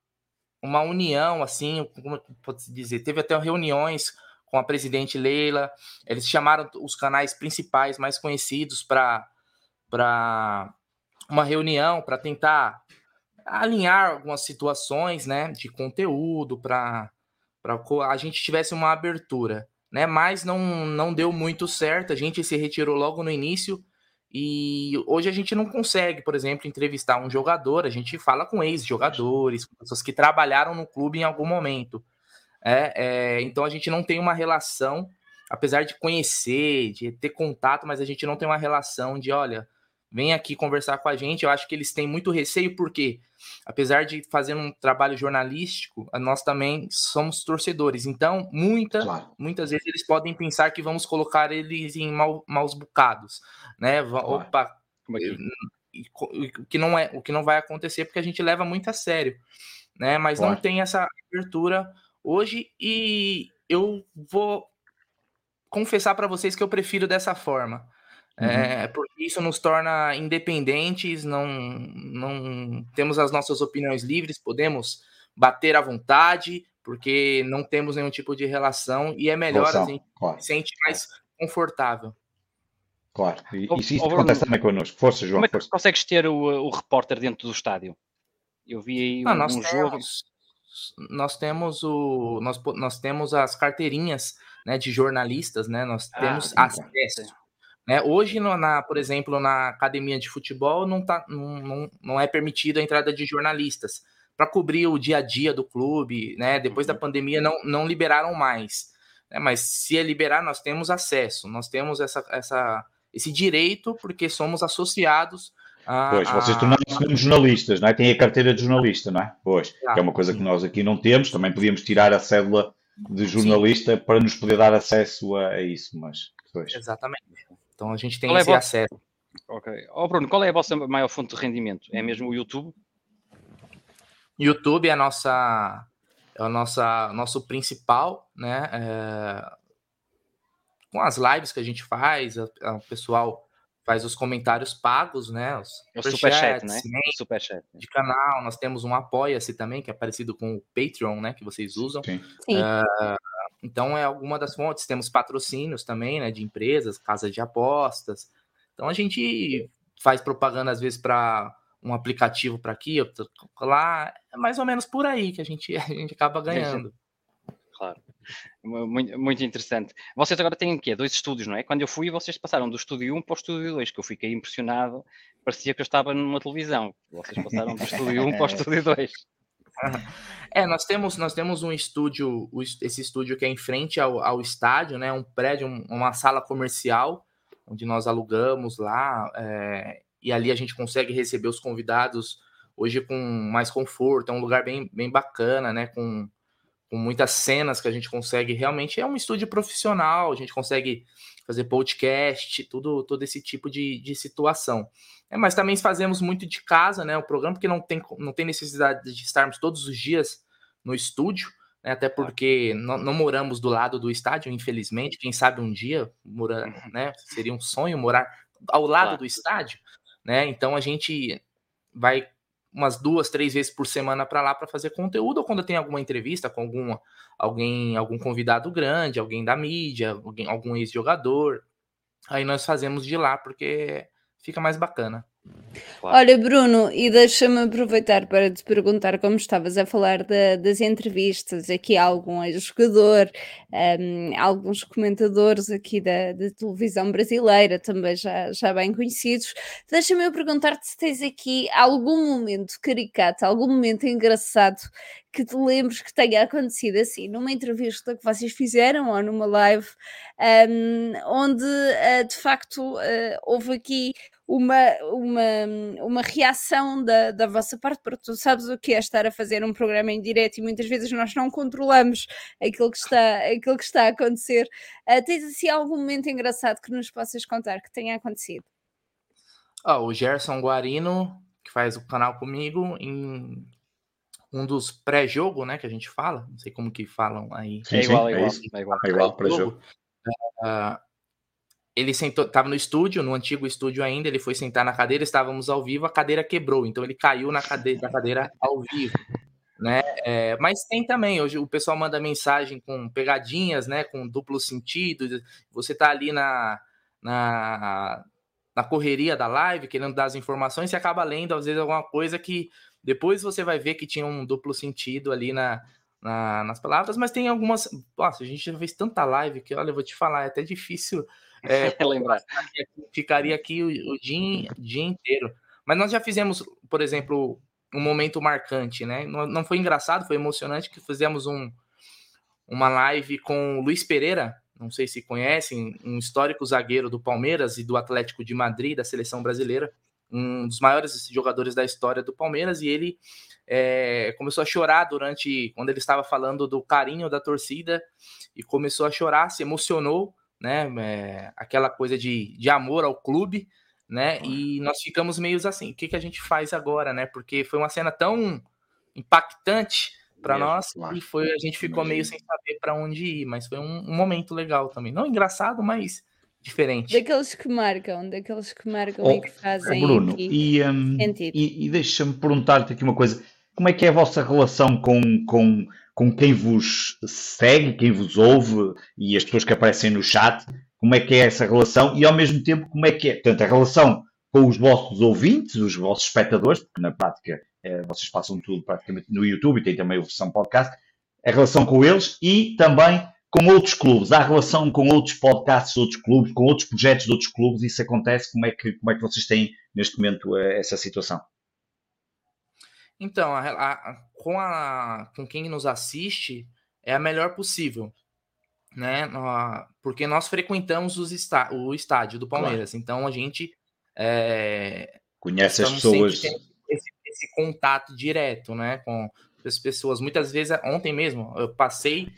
uma união, assim, como pode dizer, teve até reuniões com a presidente Leila, eles chamaram os canais principais mais conhecidos para uma reunião para tentar alinhar algumas situações, né, de conteúdo para a gente tivesse uma abertura, né? Mas não não deu muito certo. A gente se retirou logo no início e hoje a gente não consegue, por exemplo, entrevistar um jogador. A gente fala com ex-jogadores, pessoas que trabalharam no clube em algum momento. É, é, então a gente não tem uma relação, apesar de conhecer, de ter contato, mas a gente não tem uma relação de, olha, vem aqui conversar com a gente. Eu acho que eles têm muito receio, porque, apesar de fazer um trabalho jornalístico, nós também somos torcedores. Então, muita, claro. muitas vezes eles podem pensar que vamos colocar eles em mau, maus bocados, né? Claro. Opa, o que não é, o que não vai acontecer, porque a gente leva muito a sério, né? Mas claro. não tem essa abertura hoje e eu vou confessar para vocês que eu prefiro dessa forma. Uhum. É, porque isso nos torna independentes, não, não temos as nossas opiniões livres, podemos bater à vontade, porque não temos nenhum tipo de relação e é melhor Relação, a gente claro. se sente mais confortável. Claro, e, e isso acontece também connosco. Força, João. Como é que força. consegues ter o, o repórter dentro do estádio? Eu vi aí um, nós um temos, jogo. Nós temos o. Nós, nós temos as carteirinhas né, de jornalistas, né? Nós ah, temos ah, acesso. Né? Hoje, no, na, por exemplo, na academia de futebol, não, tá, não, não, não é permitida a entrada de jornalistas para cobrir o dia a dia do clube. Né? Depois da uhum. pandemia, não, não liberaram mais. Né? Mas se é liberar, nós temos acesso, nós temos essa, essa, esse direito, porque somos associados a, pois, vocês tornaram-se jornalistas, não é? Tem a carteira de jornalista, não é? Pois, que é uma coisa que nós aqui não temos, também podíamos tirar a cédula de jornalista sim. para nos poder dar acesso a, a isso, mas... Pois. Exatamente. Então a gente tem qual é esse é acesso. Ok. Oh, Bruno, qual é a vossa maior fonte de rendimento? É mesmo o YouTube? YouTube é a nossa, é a nossa nosso principal, né? É, com as lives que a gente faz, o pessoal faz os comentários pagos, né? Os é o superchat, né? O superchat. Né? De canal, nós temos um apoia-se também, que é parecido com o Patreon, né? Que vocês usam. Sim. Sim. Uh, então é alguma das fontes. Temos patrocínios também, né, de empresas, casas de apostas. Então a gente faz propaganda às vezes para um aplicativo para aqui, outro lá, é mais ou menos por aí que a gente, a gente acaba ganhando. Claro. Muito, muito interessante. Vocês agora têm o quê? Dois estúdios, não é? Quando eu fui, vocês passaram do estúdio 1 para o estúdio 2, que eu fiquei impressionado. Parecia que eu estava numa televisão. Vocês passaram do estúdio 1 para o estúdio 2. É, nós temos, nós temos um estúdio, esse estúdio que é em frente ao, ao estádio, né? Um prédio, uma sala comercial, onde nós alugamos lá, é, e ali a gente consegue receber os convidados hoje com mais conforto, é um lugar bem, bem bacana, né? Com, com muitas cenas que a gente consegue. Realmente é um estúdio profissional, a gente consegue fazer podcast, tudo, todo esse tipo de, de situação. É, mas também fazemos muito de casa, né? O programa, porque não tem, não tem necessidade de estarmos todos os dias no estúdio, né, até porque não, não, moramos do lado do estádio, infelizmente. Quem sabe um dia morar, uhum. né? Seria um sonho morar ao lado claro. do estádio, né? Então a gente vai umas duas, três vezes por semana para lá para fazer conteúdo, ou quando tem alguma entrevista com alguma, alguém, algum convidado grande, alguém da mídia, alguém, algum ex-jogador, aí nós fazemos de lá, porque fica mais bacana. Claro. Olha, Bruno, e deixa-me aproveitar para te perguntar como estavas a falar das entrevistas, aqui há algum jogador, um, alguns comentadores aqui da, da, televisão brasileira, também já, já bem conhecidos. Deixa-me perguntar-te se tens aqui algum momento caricato, algum momento engraçado que te lembres que tenha acontecido assim, numa entrevista que vocês fizeram ou numa live, um, onde uh, de facto uh, houve aqui uma, uma, uma reação da, da vossa parte, porque tu sabes o que é estar a fazer um programa em direto e muitas vezes nós não controlamos aquilo que está, aquilo que está a acontecer. Uh, tens assim algum momento engraçado que nos possas contar que tenha acontecido? Oh, o Gerson Guarino, que faz o canal comigo, em um dos pré-jogo, né, que a gente fala, não sei como que falam aí. Sim, é igual, sim, é, igual, é, igual, é igual, pré-jogo. Uh, ele sentou, estava no estúdio, no antigo estúdio ainda, ele foi sentar na cadeira, estávamos ao vivo, a cadeira quebrou, então ele caiu na cadeira, cadeira ao vivo, né? É, mas tem também, hoje o pessoal manda mensagem com pegadinhas, né? Com duplo sentido, você tá ali na, na, na correria da live, querendo dar as informações, e acaba lendo, às vezes, alguma coisa que depois você vai ver que tinha um duplo sentido ali na, na nas palavras, mas tem algumas. Nossa, a gente já fez tanta live que, olha, eu vou te falar, é até difícil é, lembrar. Ficaria aqui o, o dia, dia inteiro. Mas nós já fizemos, por exemplo, um momento marcante, né? Não, não foi engraçado, foi emocionante que fizemos um, uma live com o Luiz Pereira, não sei se conhecem, um histórico zagueiro do Palmeiras e do Atlético de Madrid, da seleção brasileira, um dos maiores jogadores da história do Palmeiras, e ele é, começou a chorar durante, quando ele estava falando do carinho da torcida, e começou a chorar, se emocionou, né? É, aquela coisa de, de amor ao clube, né? E nós ficamos meio assim, o que, que a gente faz agora, né? Porque foi uma cena tão impactante para nós e foi a gente ficou meio sem saber para onde ir, mas foi um, um, momento legal também, não engraçado, mas diferente. Daqueles que marcam, daqueles que marcam oh, e que fazem. Bruno, e, um, e, e deixa-me perguntar-te aqui uma coisa: como é que é a vossa relação com, com com quem vos segue, quem vos ouve e as pessoas que aparecem no chat, como é que é essa relação e ao mesmo tempo como é que é, portanto, a relação com os vossos ouvintes, os vossos espectadores, porque na prática é, vocês passam tudo praticamente no YouTube e tem também a versão podcast, a relação com eles e também com outros clubes, há relação com outros podcasts de outros clubes, com outros projetos de outros clubes, isso acontece, como é que, como é que vocês têm neste momento eh, essa situação? Então, a, a, com, a, com quem nos assiste é a melhor possível, né? Porque nós frequentamos os está, o estádio do Palmeiras, claro. então a gente é, conhece as pessoas. Esse, esse, contato direto, né? Com as pessoas. Muitas vezes, ontem mesmo, eu passei,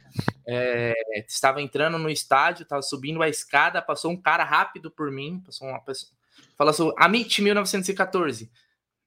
é, estava entrando no estádio, estava subindo a escada, passou um cara rápido por mim, passou uma pessoa. Falou assim, Amit 1914.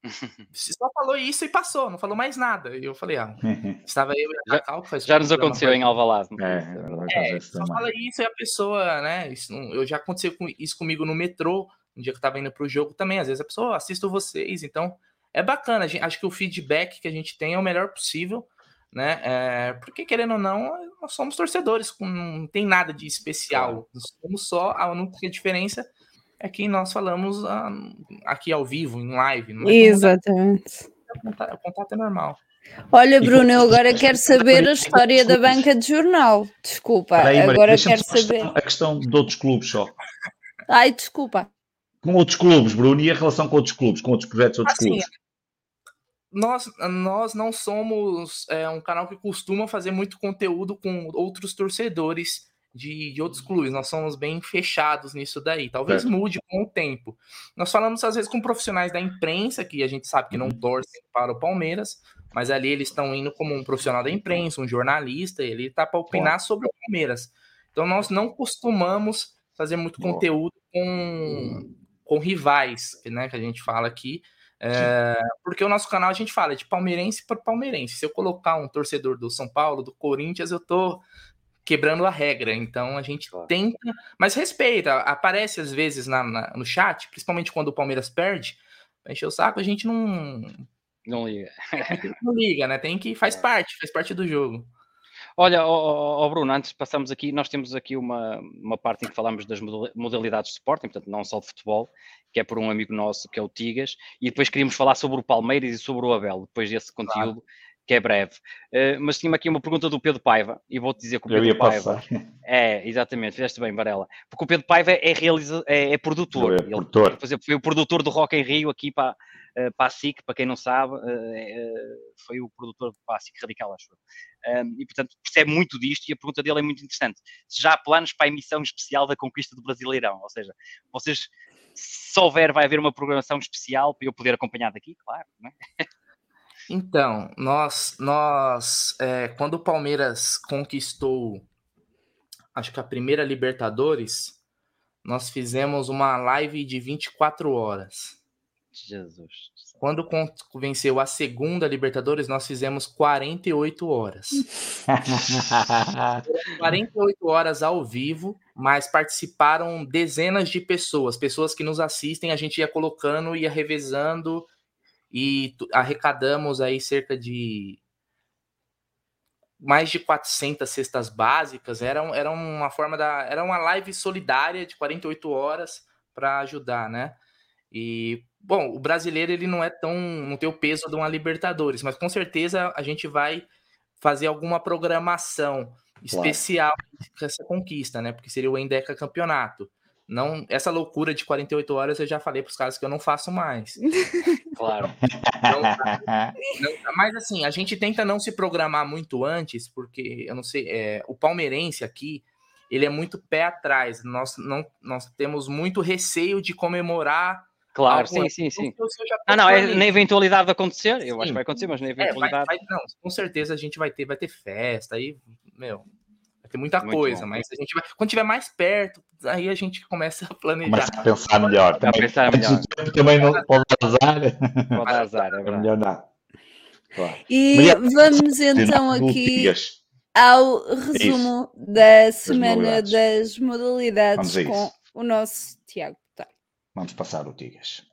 Só falou isso e passou, não falou mais nada. E eu falei, ah, estava eu e a Cacau, faz Já nos aconteceu em Alvalade. É, é, só fala isso e a pessoa, né? Isso, eu já aconteceu isso comigo no metrô, um dia que eu estava indo para o jogo também. Às vezes a pessoa, oh, assisto vocês, então é bacana. Gente, acho que o feedback que a gente tem é o melhor possível, né? É, porque querendo ou não, nós somos torcedores, com, não tem nada de especial. Nós somos só a única diferença é que nós falamos ah, aqui ao vivo, em live. É Exatamente. O contato, o contato é normal. Olha, Bruno, eu agora quero saber a história da banca de jornal. Desculpa, aí, agora quero saber. A questão de outros clubes só. Ai, desculpa. Com outros clubes, Bruno, e a relação com outros clubes, com outros projetos, outros assim, clubes? Nós, nós não somos é, um canal que costuma fazer muito conteúdo com outros torcedores de, de outros clubes. Nós somos bem fechados nisso daí. Talvez é. mude com o tempo. Nós falamos às vezes com profissionais da imprensa, que a gente sabe que não uhum. torcem para o Palmeiras, mas ali eles estão indo como um profissional da imprensa, um jornalista, ele está para opinar sobre o Palmeiras. Então nós não costumamos fazer muito conteúdo com, com rivais, né, que a gente fala aqui. É, porque o nosso canal a gente fala de palmeirense para palmeirense. Se eu colocar um torcedor do São Paulo, do Corinthians, eu tô quebrando a regra. Então a gente claro. tenta, mas respeita. Aparece às vezes na, na, no chat, principalmente quando o Palmeiras perde, encher o saco, a gente não. Não liga. não liga, né? Tem que. Faz é. parte, faz parte do jogo. Olha, oh, oh, Bruno, antes passamos aqui, nós temos aqui uma, uma parte em que falamos das modalidades de esporte, portanto, não só de futebol, que é por um amigo nosso, que é o Tigas, e depois queríamos falar sobre o Palmeiras e sobre o Abel, depois desse conteúdo. Claro que é breve. Uh, mas tinha aqui uma pergunta do Pedro Paiva, e vou-te dizer que o Pedro Paiva. Passar. É, exatamente, fizeste bem, Varela. Porque o Pedro Paiva é, realiza, é, é produtor. É, Ele Fazer, foi o produtor do Rock em Rio aqui para, uh, para a SIC, para quem não sabe, uh, foi o produtor para a SIC Radical, acho eu. e portanto percebe muito disto e a pergunta dele é muito interessante. Se já há planos para a emissão especial da conquista do Brasileirão, ou seja, vocês Se houver, vai haver uma programação especial para eu poder acompanhar daqui, claro. É? Então, nós, nós é, quando o Palmeiras conquistou, acho que a primeira Libertadores, nós fizemos uma live de 24 horas. Jesus. Quando venceu a segunda Libertadores, nós fizemos 48 horas. 48 horas ao vivo, mas participaram dezenas de pessoas, pessoas que nos assistem, a gente ia colocando, ia revezando e arrecadamos aí cerca de mais de 400 cestas básicas. Era, era uma forma da. Era uma live solidária de 48 horas para ajudar, né? E, bom, o brasileiro ele não é tão. não tem o peso de uma Libertadores, mas com certeza a gente vai fazer alguma programação especial com essa conquista, né? Porque seria o Endeca Campeonato. Não, essa loucura de 48 horas eu já falei para os caras que eu não faço mais. Claro. Não, não, mas assim, a gente tenta não se programar muito antes, porque eu não sei, é, o palmeirense aqui, ele é muito pé atrás. Nós não nós temos muito receio de comemorar Claro, sim, sim, sim. Ah, não, é na eventualidade de acontecer, eu sim. acho que vai acontecer, mas na eventualidade. É, vai, vai, não, com certeza a gente vai ter, vai ter festa, aí, meu, tem muita Muito coisa, bom. mas a gente vai, quando tiver mais perto, aí a gente começa a planejar. Começa a pensar melhor. Também, a pensar melhor. também não pode azar. Pode azar, é, é melhor não. E vamos então aqui ao resumo da semana das modalidades, das modalidades com o nosso Tiago. Vamos passar o Tigas.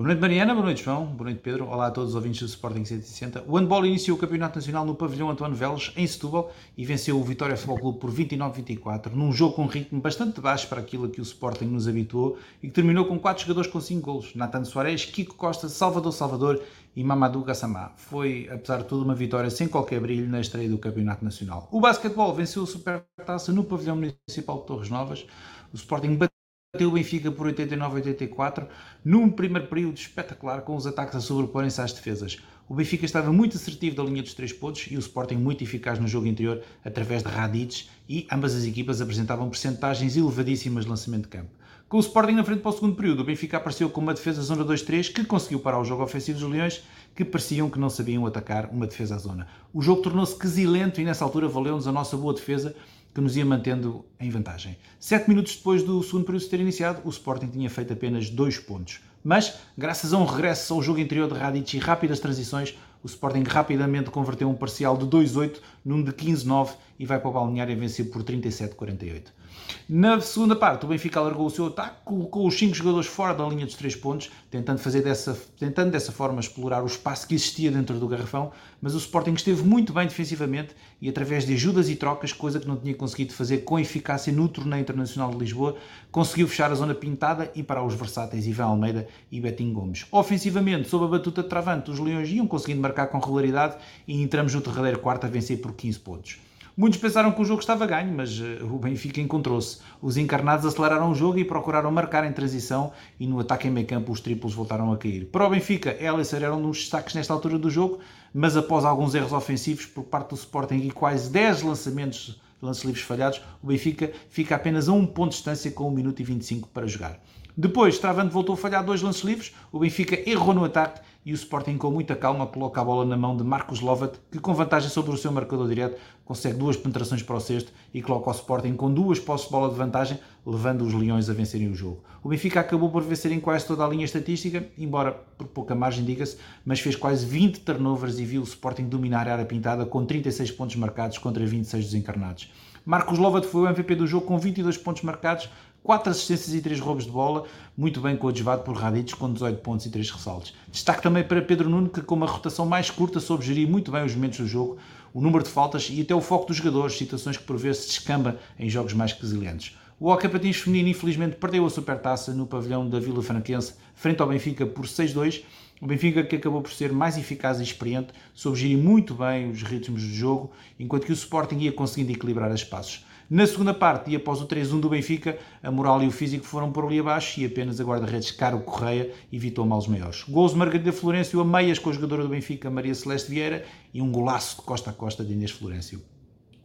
Boa noite, Mariana. Boa noite, João. Boa noite, Pedro. Olá a todos os ouvintes do Sporting 160. O handball iniciou o Campeonato Nacional no pavilhão Antoine Veles, em Setúbal, e venceu o Vitória Futebol Clube por 29-24, num jogo com um ritmo bastante baixo para aquilo a que o Sporting nos habituou e que terminou com 4 jogadores com 5 golos. Nathan Soares, Kiko Costa, Salvador Salvador e Mamadou Gassama. Foi, apesar de tudo, uma vitória sem qualquer brilho na estreia do Campeonato Nacional. O basquetebol venceu o Supertaça no pavilhão municipal de Torres Novas. O Sporting bateu bateu o Benfica por 89-84 num primeiro período espetacular com os ataques a sobreporem-se às defesas. O Benfica estava muito assertivo da linha dos três pontos e o Sporting muito eficaz no jogo interior através de Radic e ambas as equipas apresentavam percentagens elevadíssimas de lançamento de campo. Com o Sporting na frente para o segundo período, o Benfica apareceu com uma defesa zona 2-3 que conseguiu parar o jogo ofensivo dos Leões que pareciam que não sabiam atacar uma defesa à zona. O jogo tornou-se quesilento e nessa altura valeu-nos a nossa boa defesa que nos ia mantendo em vantagem. Sete minutos depois do segundo período ter iniciado, o Sporting tinha feito apenas dois pontos. Mas, graças a um regresso ao jogo interior de Radic e rápidas transições, o Sporting rapidamente converteu um parcial de 2-8 num de 15-9 e vai para o balneário e venceu por 37-48. Na segunda parte, o Benfica alargou o seu ataque, colocou os 5 jogadores fora da linha dos 3 pontos, tentando, fazer dessa, tentando dessa forma explorar o espaço que existia dentro do garrafão, mas o Sporting esteve muito bem defensivamente e através de ajudas e trocas, coisa que não tinha conseguido fazer com eficácia no torneio internacional de Lisboa, conseguiu fechar a zona pintada e parar os versáteis Ivan Almeida e Betinho Gomes. Ofensivamente, sob a batuta de Travante, os Leões iam conseguindo marcar com regularidade e entramos no terreiro quarto a vencer por 15 pontos. Muitos pensaram que o jogo estava ganho, mas uh, o Benfica encontrou-se. Os encarnados aceleraram o jogo e procuraram marcar em transição e no ataque em meio campo os triplos voltaram a cair. Para o Benfica, Ellisser era um dos destaques nesta altura do jogo, mas após alguns erros ofensivos por parte do Sporting e quase 10 lançamentos lances livres falhados, o Benfica fica apenas a um ponto de distância com 1 minuto e 25 para jogar. Depois, Travando voltou a falhar dois lances livres, o Benfica errou no ataque e o Sporting com muita calma coloca a bola na mão de Marcos Lovat, que com vantagem sobre o seu marcador direto consegue duas penetrações para o cesto e coloca o Sporting com duas posses de bola de vantagem, levando os Leões a vencerem o jogo. O Benfica acabou por vencer em quase toda a linha estatística, embora por pouca margem, diga-se, mas fez quase 20 turnovers e viu o Sporting dominar a área pintada com 36 pontos marcados contra 26 desencarnados. Marcos Lovat foi o MVP do jogo com 22 pontos marcados, 4 assistências e 3 roubos de bola, muito bem coadjuvado por Radic com 18 pontos e 3 ressaltos. Destaque também para Pedro Nuno, que com uma rotação mais curta soube gerir muito bem os momentos do jogo, o número de faltas e até o foco dos jogadores, situações que por vezes descamba em jogos mais quesilhantes. O Hockey Patins Feminino infelizmente perdeu a supertaça no pavilhão da Vila Franquense frente ao Benfica por 6-2. O Benfica que acabou por ser mais eficaz e experiente, soube gerir muito bem os ritmos do jogo, enquanto que o Sporting ia conseguindo equilibrar as passos. Na segunda parte, e após o 3-1 do Benfica, a moral e o físico foram por ali abaixo e apenas a guarda-redes Caro Correia evitou males maiores. Gols de Margarida Florencio a meias com a jogadora do Benfica, Maria Celeste Vieira, e um golaço de costa a costa de Inês Florencio.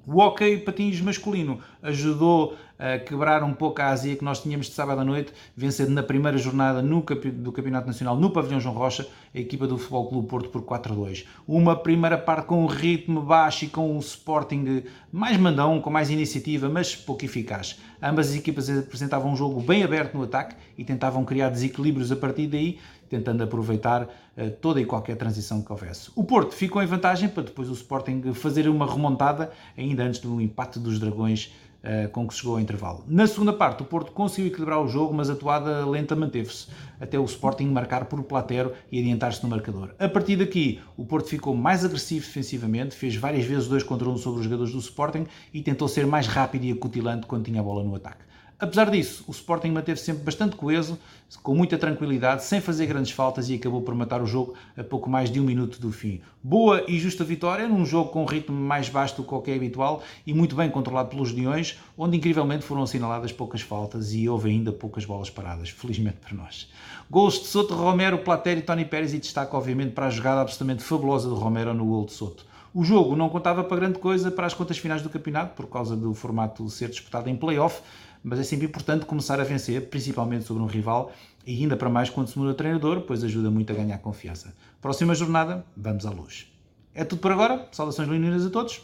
O hockey patins masculino ajudou uh, quebrar um pouco a azia que nós tínhamos de sábado à noite, vencendo na primeira jornada no, do Campeonato Nacional no Pavilhão João Rocha, a equipa do Futebol Clube Porto por 4-2. Uma primeira parte com um ritmo baixo e com o Sporting mais mandão, com mais iniciativa, mas pouco eficaz. Ambas as equipas apresentavam um jogo bem aberto no ataque e tentavam criar desequilíbrios a partir daí, tentando aproveitar uh, toda e qualquer transição que houvesse. O Porto ficou em vantagem para depois o Sporting fazer uma remontada, ainda antes do empate dos Dragões uh, com que chegou ao intervalo. Na segunda parte, o Porto conseguiu equilibrar o jogo, mas a toada lenta manteve-se, até o Sporting marcar por Platero e adiantar-se no marcador. A partir daqui, o Porto ficou mais agressivo defensivamente, fez várias vezes dois contra um sobre os jogadores do Sporting e tentou ser mais rápido e acutilante quando tinha a bola no ataque. Apesar disso, o Sporting manteve sempre bastante coeso, com muita tranquilidade, sem fazer grandes faltas e acabou por matar o jogo a pouco mais de um minuto do fim. Boa e justa vitória num jogo com um ritmo mais baixo do que qualquer habitual e muito bem controlado pelos Leões, onde incrivelmente foram assinaladas poucas faltas e houve ainda poucas bolas paradas, felizmente para nós. Gols de Soto, Romero, Platério e Tony Pérez e destaque obviamente para a jogada absolutamente fabulosa do Romero no gol de Soto. O jogo não contava para grande coisa para as contas finais do campeonato, por causa do formato ser disputado em play-off, mas é sempre importante começar a vencer, principalmente sobre um rival, e ainda para mais quando se muda o treinador, pois ajuda muito a ganhar confiança. Próxima jornada, vamos à luz. É tudo por agora, saudações leoninas a todos,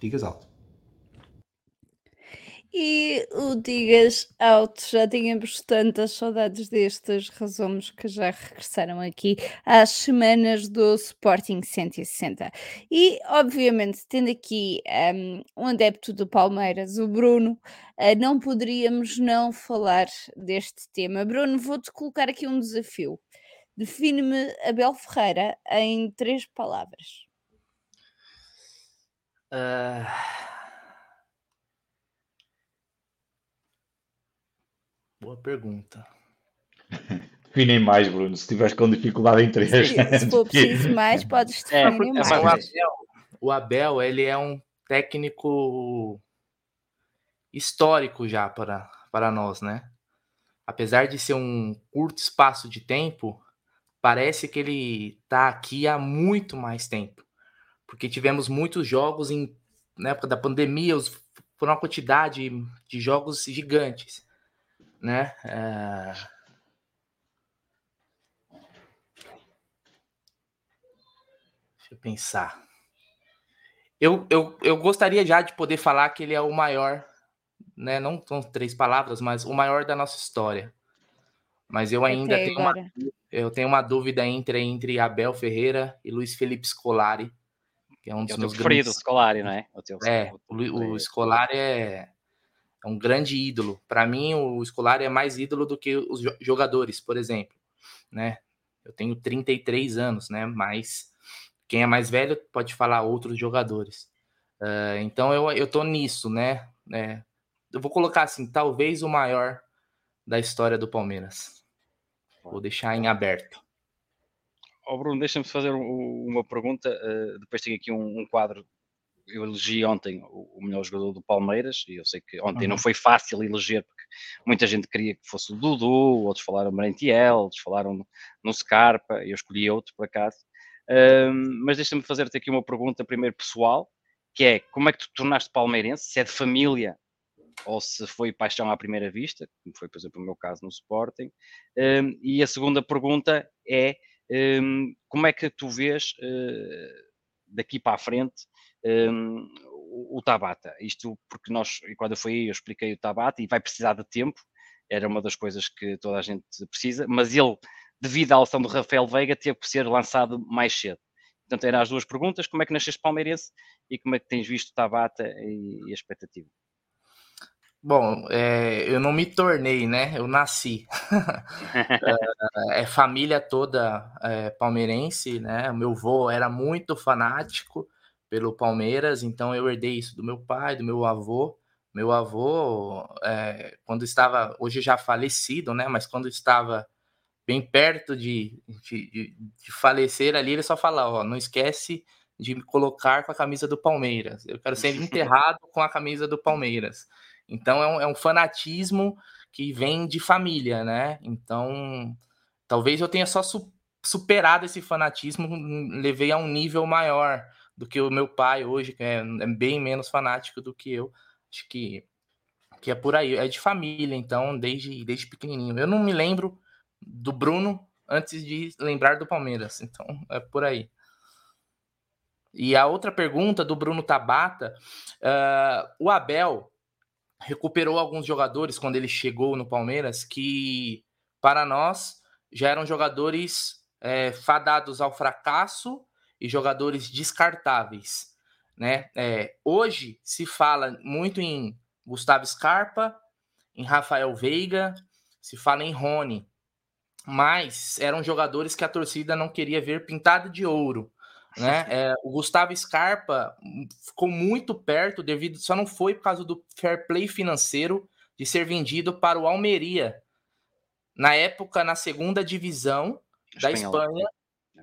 digas alto. E o Digas Alto, já tínhamos tantas saudades destes resumos que já regressaram aqui às semanas do Sporting 160. E, obviamente, tendo aqui um, um adepto do Palmeiras, o Bruno, uh, não poderíamos não falar deste tema. Bruno, vou-te colocar aqui um desafio. Define-me Abel Ferreira em três palavras. Uh... Boa pergunta. Definem mais, Bruno. Se estiveres com dificuldade em três. Se, se for preciso mais, podes é, definir é, mais. O Abel, o Abel, ele é um técnico histórico já para, para nós, né? Apesar de ser um curto espaço de tempo, parece que ele está aqui há muito mais tempo. Porque tivemos muitos jogos em, na época da pandemia, os, foram uma quantidade de jogos gigantes né? É... Deixa eu pensar. Eu, eu, eu gostaria já de poder falar que ele é o maior, né? Não são três palavras, mas o maior da nossa história. Mas eu ainda tenho uma, eu tenho uma dúvida entre, entre Abel Ferreira e Luiz Felipe Scolari, que é um dos é meus grandes... Scolari, né? O teu, é, o, o Scolari é é um grande ídolo. Para mim, o escolar é mais ídolo do que os jogadores, por exemplo, né? Eu tenho 33 anos, né? Mas quem é mais velho pode falar outros jogadores. Uh, então eu, eu tô nisso, né? É, eu vou colocar assim, talvez o maior da história do Palmeiras. Vou deixar em aberto. Oh, Bruno, deixa-me fazer uma pergunta. Uh, depois tenho aqui um, um quadro eu elegi ontem o, melhor jogador do Palmeiras e eu sei que ontem uhum. não foi fácil eleger porque muita gente queria que fosse o Dudu, outros falaram Merentiel, outros falaram no, Scarpa, eu escolhi outro por acaso. Um, mas deixa-me fazer-te aqui uma pergunta primeiro pessoal, que é como é que tu tornaste palmeirense? Se é de família ou se foi paixão à primeira vista, como foi, por exemplo, o meu caso no Sporting. Um, e a segunda pergunta é um, como é que tu vês uh, daqui para a frente um, o, Tabata. Isto porque nós, quando eu fui aí, eu expliquei o Tabata e vai precisar de tempo, era uma das coisas que toda a gente precisa, mas ele, devido à ação do Rafael Veiga, teve que ser lançado mais cedo. Portanto, eram as duas perguntas: como é que nasceste palmeirense e como é que tens visto o Tabata e, e a expectativa? Bom, é, eu não me tornei, né? Eu nasci. é, é, família toda é, palmeirense, né? O meu avô era muito fanático pelo Palmeiras, então eu herdei isso do meu pai, do meu avô. Meu avô, é, quando estava, hoje já falecido, né? Mas quando estava bem perto de, de, de falecer ali, ele só falava: ó, não esquece de me colocar com a camisa do Palmeiras. Eu quero ser enterrado com a camisa do Palmeiras. Então é um, é um fanatismo que vem de família, né? Então talvez eu tenha só su superado esse fanatismo, levei a um nível maior do que o meu pai hoje, que é, é bem menos fanático do que eu. Acho que que é por aí, é de família, então, desde, desde pequenininho. Eu não me lembro do Bruno antes de lembrar do Palmeiras, então é por aí. E a outra pergunta do Bruno Tabata, uh, o Abel recuperou alguns jogadores quando ele chegou no Palmeiras que, para nós, já eram jogadores é, fadados ao fracasso e jogadores descartáveis. Né? É, hoje se fala muito em Gustavo Scarpa, em Rafael Veiga, se fala em Rony, mas eram jogadores que a torcida não queria ver pintado de ouro. Né? É, o Gustavo Scarpa ficou muito perto, devido só não foi por causa do fair play financeiro de ser vendido para o Almeria, na época na segunda divisão da Espanha,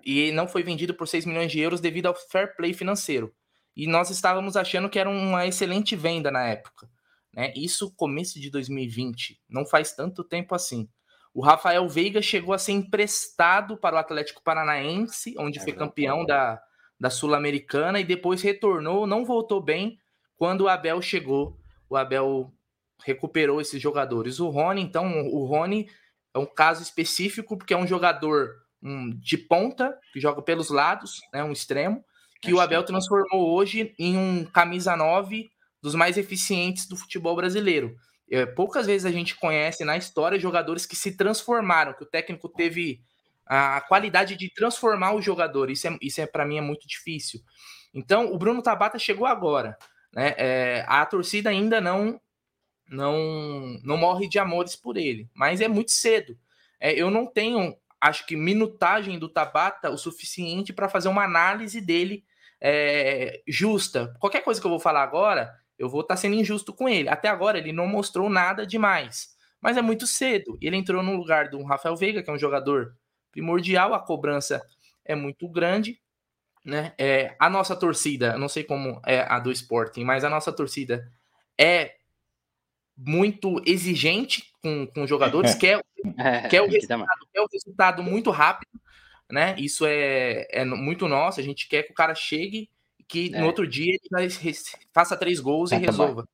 e não foi vendido por 6 milhões de euros devido ao fair play financeiro. E nós estávamos achando que era uma excelente venda na época. Né? Isso começo de 2020, não faz tanto tempo assim. O Rafael Veiga chegou a ser emprestado para o Atlético Paranaense, onde é foi campeão da, da Sul-Americana, e depois retornou, não voltou bem quando o Abel chegou. O Abel recuperou esses jogadores. O Rony, então, o Rony é um caso específico, porque é um jogador um, de ponta, que joga pelos lados, né, um extremo, que o Abel transformou hoje em um camisa 9 dos mais eficientes do futebol brasileiro. É, poucas vezes a gente conhece na história jogadores que se transformaram, que o técnico teve a qualidade de transformar o jogador. Isso é, isso é para mim é muito difícil. Então, o Bruno Tabata chegou agora. Né? É, a torcida ainda não, não, não morre de amores por ele, mas é muito cedo. É, eu não tenho, acho que, minutagem do Tabata o suficiente para fazer uma análise dele é, justa. Qualquer coisa que eu vou falar agora eu vou estar tá sendo injusto com ele. Até agora ele não mostrou nada demais, mas é muito cedo. Ele entrou no lugar do Rafael Veiga, que é um jogador primordial, a cobrança é muito grande, né? É, a nossa torcida, não sei como é a do Sporting, mas a nossa torcida é muito exigente com, com jogadores, quer, é, quer, o resultado, quer o resultado muito rápido, né? Isso é, é muito nosso, a gente quer que o cara chegue que é. no outro dia ele faça três gols e resolva.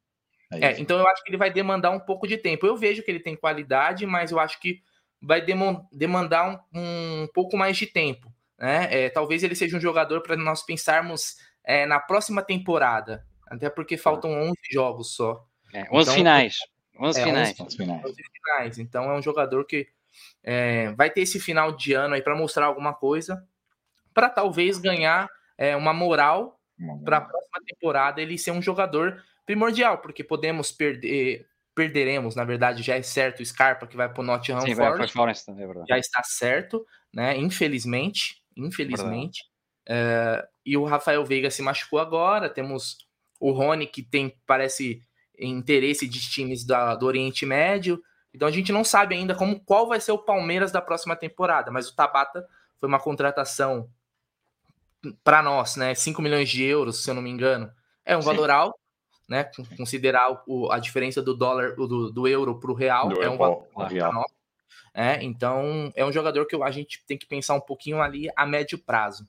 É, é então eu acho que ele vai demandar um pouco de tempo. Eu vejo que ele tem qualidade, mas eu acho que vai demandar um, um pouco mais de tempo. Né? É, talvez ele seja um jogador para nós pensarmos é, na próxima temporada, até porque faltam 11 jogos só. É, 11 então, finais. 11 é, finais. 11, finais. 11 finais. Então é um jogador que é, vai ter esse final de ano aí para mostrar alguma coisa, para talvez ganhar é, uma moral para a próxima temporada ele ser um jogador primordial, porque podemos perder, perderemos, na verdade, já é certo o Scarpa que vai para o Nottingham Sim, Forest, Forest é já está certo, né? Infelizmente, infelizmente. É, e o Rafael Veiga se machucou agora. Temos o Rony que tem parece interesse de times da, do Oriente Médio. Então a gente não sabe ainda como qual vai ser o Palmeiras da próxima temporada, mas o Tabata foi uma contratação para nós, né, 5 milhões de euros, se eu não me engano, é um Sim. valor alto, né, considerar o, a diferença do dólar, do, do euro para o real, do é um valor real. É, então, é um jogador que a gente tem que pensar um pouquinho ali a médio prazo.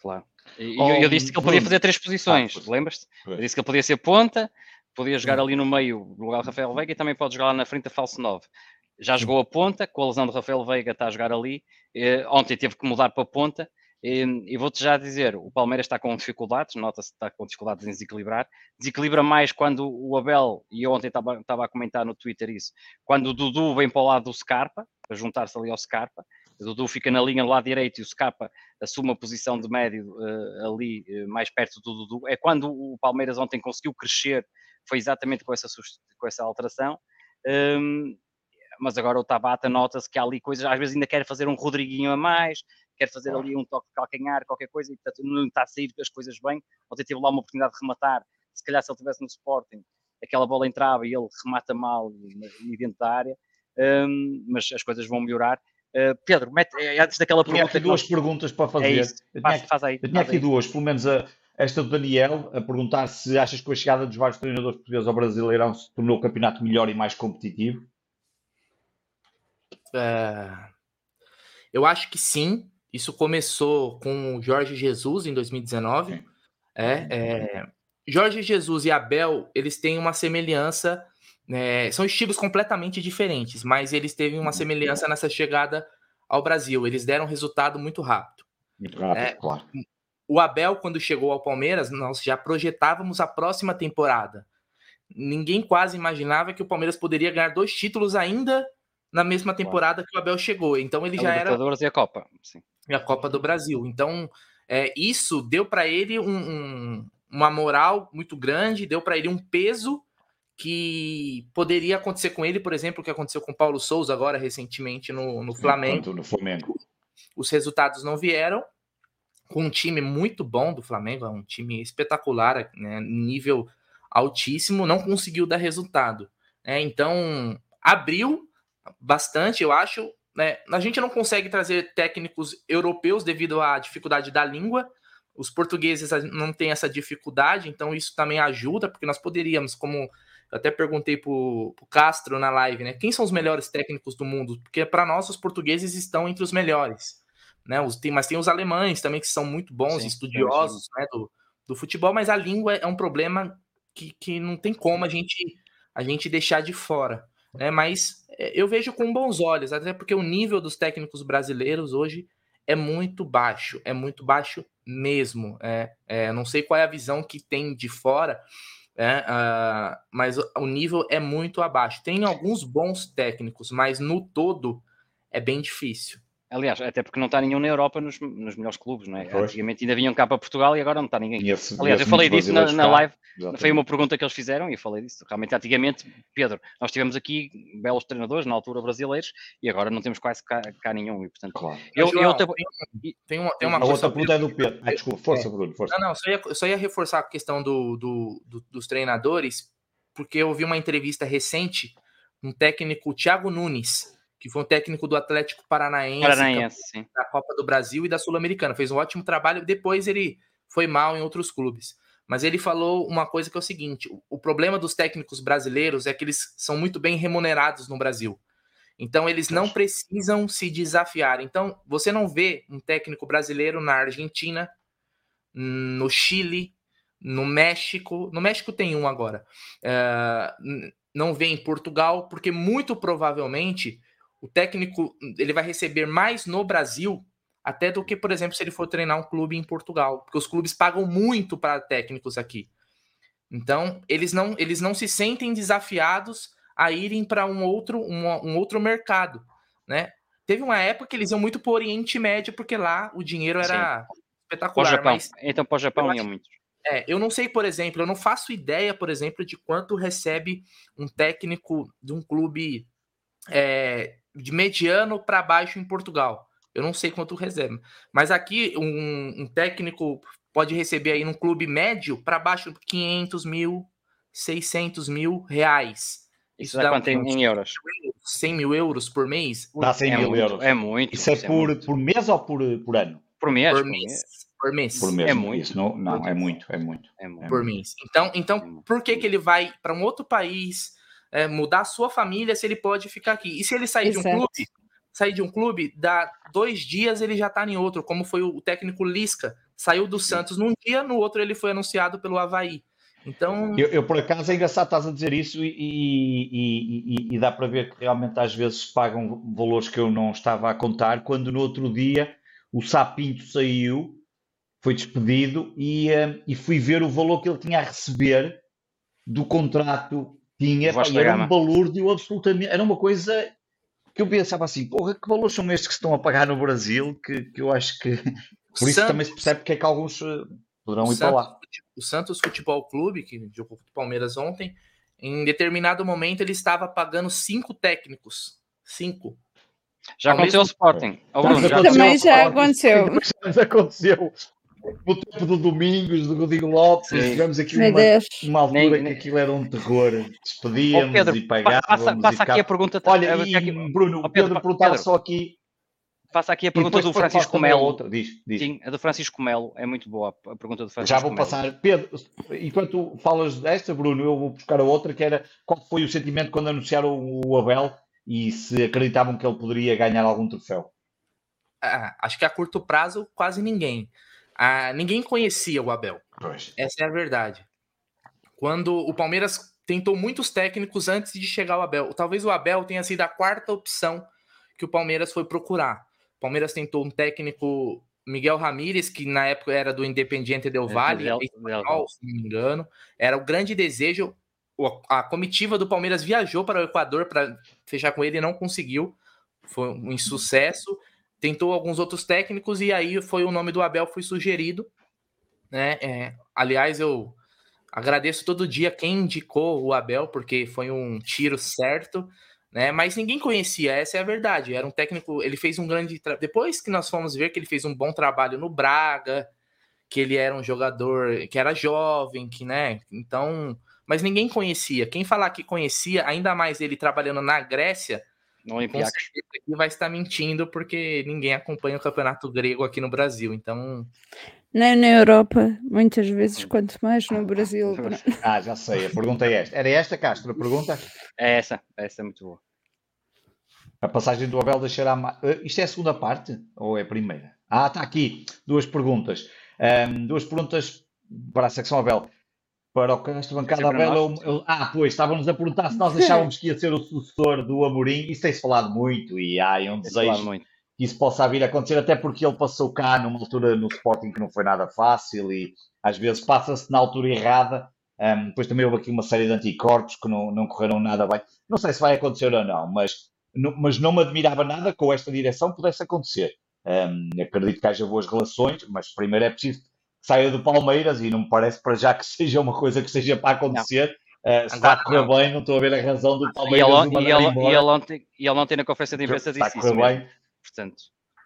Claro. E oh, eu disse que ele podia fazer três posições, ah, lembras-te? Eu disse que ele podia ser ponta, podia jogar ali no meio no lugar do Rafael Veiga e também pode jogar lá na frente a falso 9. Já jogou a ponta, com a lesão do Rafael Veiga está a jogar ali. Eh, ontem teve que mudar para a ponta e, vou-te já dizer, o Palmeiras está com dificuldades, nota-se que está com dificuldades em desequilibrar. Desequilibra mais quando o Abel, e ontem estava, estava a comentar no Twitter isso, quando o Dudu vem para o lado do Scarpa, para juntar-se ali ao Scarpa, o Dudu fica na linha do lado direito e o Scarpa assume a posição de médio uh, ali, uh, mais perto do Dudu. É quando o Palmeiras ontem conseguiu crescer, foi exatamente com essa, com essa alteração. Um, mas agora o Tabata nota-se que há ali coisas, às vezes ainda quer fazer um Rodriguinho a mais, quer fazer ali um toque de calcanhar, qualquer coisa, e portanto não está a sair as coisas bem. Ontem teve lá uma oportunidade de rematar, se calhar se ele estivesse no Sporting, aquela bola entrava e ele remata mal dentro da área, um, mas as coisas vão melhorar. Uh, Pedro, mete, eh, antes daquela pergunta. Tinha aqui duas nós... perguntas para fazer. É isso. Eu tinha, faz aí, eu tinha aqui aí. duas, pelo menos a, esta do Daniel, a perguntar se achas que a chegada dos vários treinadores portugueses ao Brasileirão se tornou o campeonato melhor e mais competitivo. Uh, eu acho que sim. Isso começou com o Jorge Jesus em 2019. É, é, Jorge Jesus e Abel, eles têm uma semelhança É, são estilos completamente diferentes, mas eles teve uma semelhança nessa chegada ao Brasil. Eles deram resultado muito rápido. Muito rápido, é, claro. O Abel, quando chegou ao Palmeiras, nós já projetávamos a próxima temporada. Ninguém quase imaginava que o Palmeiras poderia ganhar dois títulos ainda na mesma temporada que o Abel chegou. Então ele a já era. e a Copa. Sim. E a Copa do Brasil. Então é, isso deu para ele um, um, uma moral muito grande, deu para ele um peso que poderia acontecer com ele, por exemplo, o que aconteceu com Paulo Souza agora recentemente no, no Flamengo. No Flamengo. Os resultados não vieram, com um time muito bom do Flamengo, é um time espetacular, né, nível altíssimo, não conseguiu dar resultado. Né, então, abriu bastante, eu acho. Né, a gente não consegue trazer técnicos europeus devido à dificuldade da língua. Os portugueses não têm essa dificuldade, então isso também ajuda, porque nós poderíamos, como eu até perguntei pro, pro Castro na live, né? Quem são os melhores técnicos do mundo? Porque para nós os portugueses estão entre os melhores, né? Os, tem, mas tem os alemães também que são muito bons, sim, estudiosos, né? Do, do futebol, mas a língua é um problema que, que não tem como a gente a gente deixar de fora, né? Mas é, eu vejo com bons olhos, até porque o nível dos técnicos brasileiros hoje é muito baixo, é muito baixo mesmo. É, é, não sei qual é a visão que tem de fora, é, uh, mas o nível é muito abaixo. Tem alguns bons técnicos, mas no todo é bem difícil. Aliás, até porque não está nenhum na Europa nos, nos melhores clubes, não é? Pois. Antigamente ainda vinham cá para Portugal e agora não está ninguém. Esse, Aliás, eu falei disso na, na live, Exatamente. foi uma pergunta que eles fizeram e eu falei disso. Realmente, antigamente, Pedro, nós tivemos aqui belos treinadores, na altura brasileiros, e agora não temos quase cá, cá nenhum. E, portanto, claro. eu, eu, eu, tem uma, tem uma a outra pergunta é do Pedro. Ah, desculpa, força, é. Bruno, força. Não, não, só ia, só ia reforçar a questão do, do, do, dos treinadores, porque eu vi uma entrevista recente, um técnico, Thiago Nunes, que foi um técnico do Atlético Paranaense, Paranaense da Copa do Brasil e da Sul-Americana. Fez um ótimo trabalho, depois ele foi mal em outros clubes. Mas ele falou uma coisa que é o seguinte: o problema dos técnicos brasileiros é que eles são muito bem remunerados no Brasil. Então eles não precisam se desafiar. Então você não vê um técnico brasileiro na Argentina, no Chile, no México. No México tem um agora. Uh, não vê em Portugal, porque muito provavelmente o técnico ele vai receber mais no Brasil até do que, por exemplo, se ele for treinar um clube em Portugal, porque os clubes pagam muito para técnicos aqui. Então, eles não, eles não se sentem desafiados a irem para um outro, um, um, outro mercado, né? Teve uma época que eles iam muito para o Oriente Médio, porque lá o dinheiro era Sim. espetacular. Mas então, para o Japão ia muito. É, eu não sei, por exemplo, eu não faço ideia, por exemplo, de quanto recebe um técnico de um clube é, de mediano para baixo em Portugal. Eu não sei quanto recebe. Mas aqui, um, um técnico pode receber aí num clube médio para baixo 500 mil, 600 mil reais. Isso, Isso dá quanto em euros? 100 mil euros por mês? Dá 100 é mil muito, euros. É muito. Isso é, por, é por mês ou por, por ano? Por mês. Por mês. Por mês. Por mês. É muito. Isso não, não é muito, é muito. É muito. Por mês. Então, então por que, que ele vai para um outro país é, mudar a sua família se ele pode ficar aqui. E se ele sair Exato. de um clube, sair de um clube, dá dois dias ele já está em outro, como foi o técnico Lisca. Saiu do Santos num dia, no outro ele foi anunciado pelo Havaí. Então. Eu, eu por acaso é engraçado estás a dizer isso e, e, e, e dá para ver que realmente às vezes pagam valores que eu não estava a contar, quando no outro dia o Sapinto saiu, foi despedido e, eh, e fui ver o valor que ele tinha a receber do contrato tinha, pá, era um balúrdio absolutamente. Era uma coisa que eu pensava assim: porra, que valores são estes que estão a pagar no Brasil? Que, que eu acho que. Por isso Santos, também se percebe porque é que alguns eh, poderão ir Santos, para lá. O Santos Futebol Clube, que jogou com o Palmeiras ontem, em determinado momento ele estava pagando cinco técnicos. Cinco. Já aconteceu o Sporting. já Também já aconteceu. Já aconteceu no tempo do Domingos, do Rodrigo Lopes, Sim. tivemos aqui uma, uma altura nem, nem... que aquilo era um terror. Despedíamos oh, Pedro, e pagávamos. Passa, passa aqui a pergunta. Olha, e, aqui... Bruno, oh, Pedro, Pedro perguntava Pedro. só aqui. Faça aqui a pergunta do Francisco Melo. Outra. Diz, diz. Sim, a do Francisco Melo é muito boa. A pergunta do Francisco Já vou passar. Melo. Pedro, enquanto falas desta, Bruno, eu vou buscar a outra, que era qual foi o sentimento quando anunciaram o Abel e se acreditavam que ele poderia ganhar algum troféu? Ah, acho que a curto prazo, quase ninguém. Ah, ninguém conhecia o Abel. Pois. Essa é a verdade. Quando o Palmeiras tentou muitos técnicos antes de chegar o Abel. Talvez o Abel tenha sido a quarta opção que o Palmeiras foi procurar. O Palmeiras tentou um técnico Miguel Ramírez, que na época era do Independiente Del Valle, é, se não me engano, era o grande desejo. A comitiva do Palmeiras viajou para o Equador para fechar com ele e não conseguiu. Foi um insucesso. Tentou alguns outros técnicos e aí foi o nome do Abel foi sugerido. Né? É, aliás, eu agradeço todo dia quem indicou o Abel, porque foi um tiro certo né? Mas ninguém conhecia, essa é a verdade. Era um técnico, ele fez um grande. Tra... Depois que nós fomos ver que ele fez um bom trabalho no Braga, que ele era um jogador que era jovem, que, né? Então, mas ninguém conhecia. Quem falar que conhecia, ainda mais ele trabalhando na Grécia, não certeza que vai estar mentindo, porque ninguém acompanha o campeonato grego aqui no Brasil. Então. Nem na Europa, muitas vezes, quanto mais no Brasil. Ah, já sei, a pergunta é esta. Era esta, Castro, a pergunta? É essa, essa é muito boa. A passagem do Abel deixará. Eh, isto é a segunda parte ou é a primeira? Ah, está aqui. Duas perguntas. Um, duas perguntas para a secção Abel. Para o esta bancada eu, ah, pois, estávamos a perguntar se nós achávamos que ia ser o sucessor do Amorim. Isso tem-se falado muito e há um desejo que isso possa vir a acontecer, até porque ele passou cá numa altura no Sporting que não foi nada fácil e às vezes passa-se na altura errada. Um, depois também houve aqui uma série de anticorpos que não, não correram nada bem. Não sei se vai acontecer ou não, mas não, mas não me admirava nada que com esta direção pudesse acontecer. Um, acredito que haja boas relações, mas primeiro é preciso saia do Palmeiras e não me parece para já que seja uma coisa que seja para acontecer. Uh, se está a correr bem, não estou a ver a razão do Palmeiras. E ele, e ele, e ele, ontem, e ele ontem na conferência de imprensa disse está a correr bem. Portanto,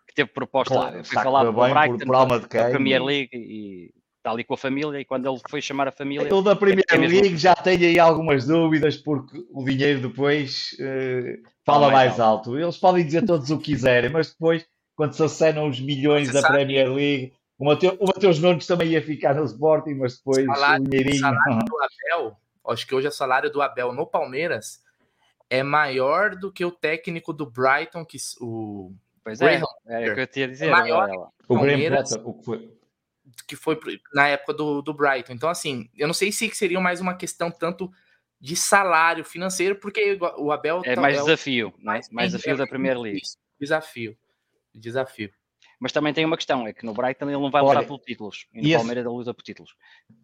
que teve proposta, claro, foi falado bem, Brighton, por, por alma de quem, Premier League e está ali com a família e quando ele foi chamar a família. Eu da Premier é League mesmo... já tenho aí algumas dúvidas porque o dinheiro depois uh, fala mais, mais alto. Eles podem dizer todos o que quiserem, mas depois, quando se acenam os milhões Você da sabe. Premier League, o Mateus, o Mateus Nunes também ia ficar no Sporting, mas depois o, salário, o dinheirinho. O salário do Abel, acho que hoje o salário do Abel no Palmeiras é maior do que o técnico do Brighton, que o. Pois é, é o que eu tinha dizer. É maior o Potter, o que foi? que foi na época do, do Brighton. Então, assim, eu não sei se seria mais uma questão tanto de salário financeiro, porque o Abel é mais é desafio, mais, mais desafio da Primeira League. Desafio, desafio. Mas também tem uma questão, é que no Brighton ele não vai lutar por títulos, e no esse... Palmeiras ele luta por títulos.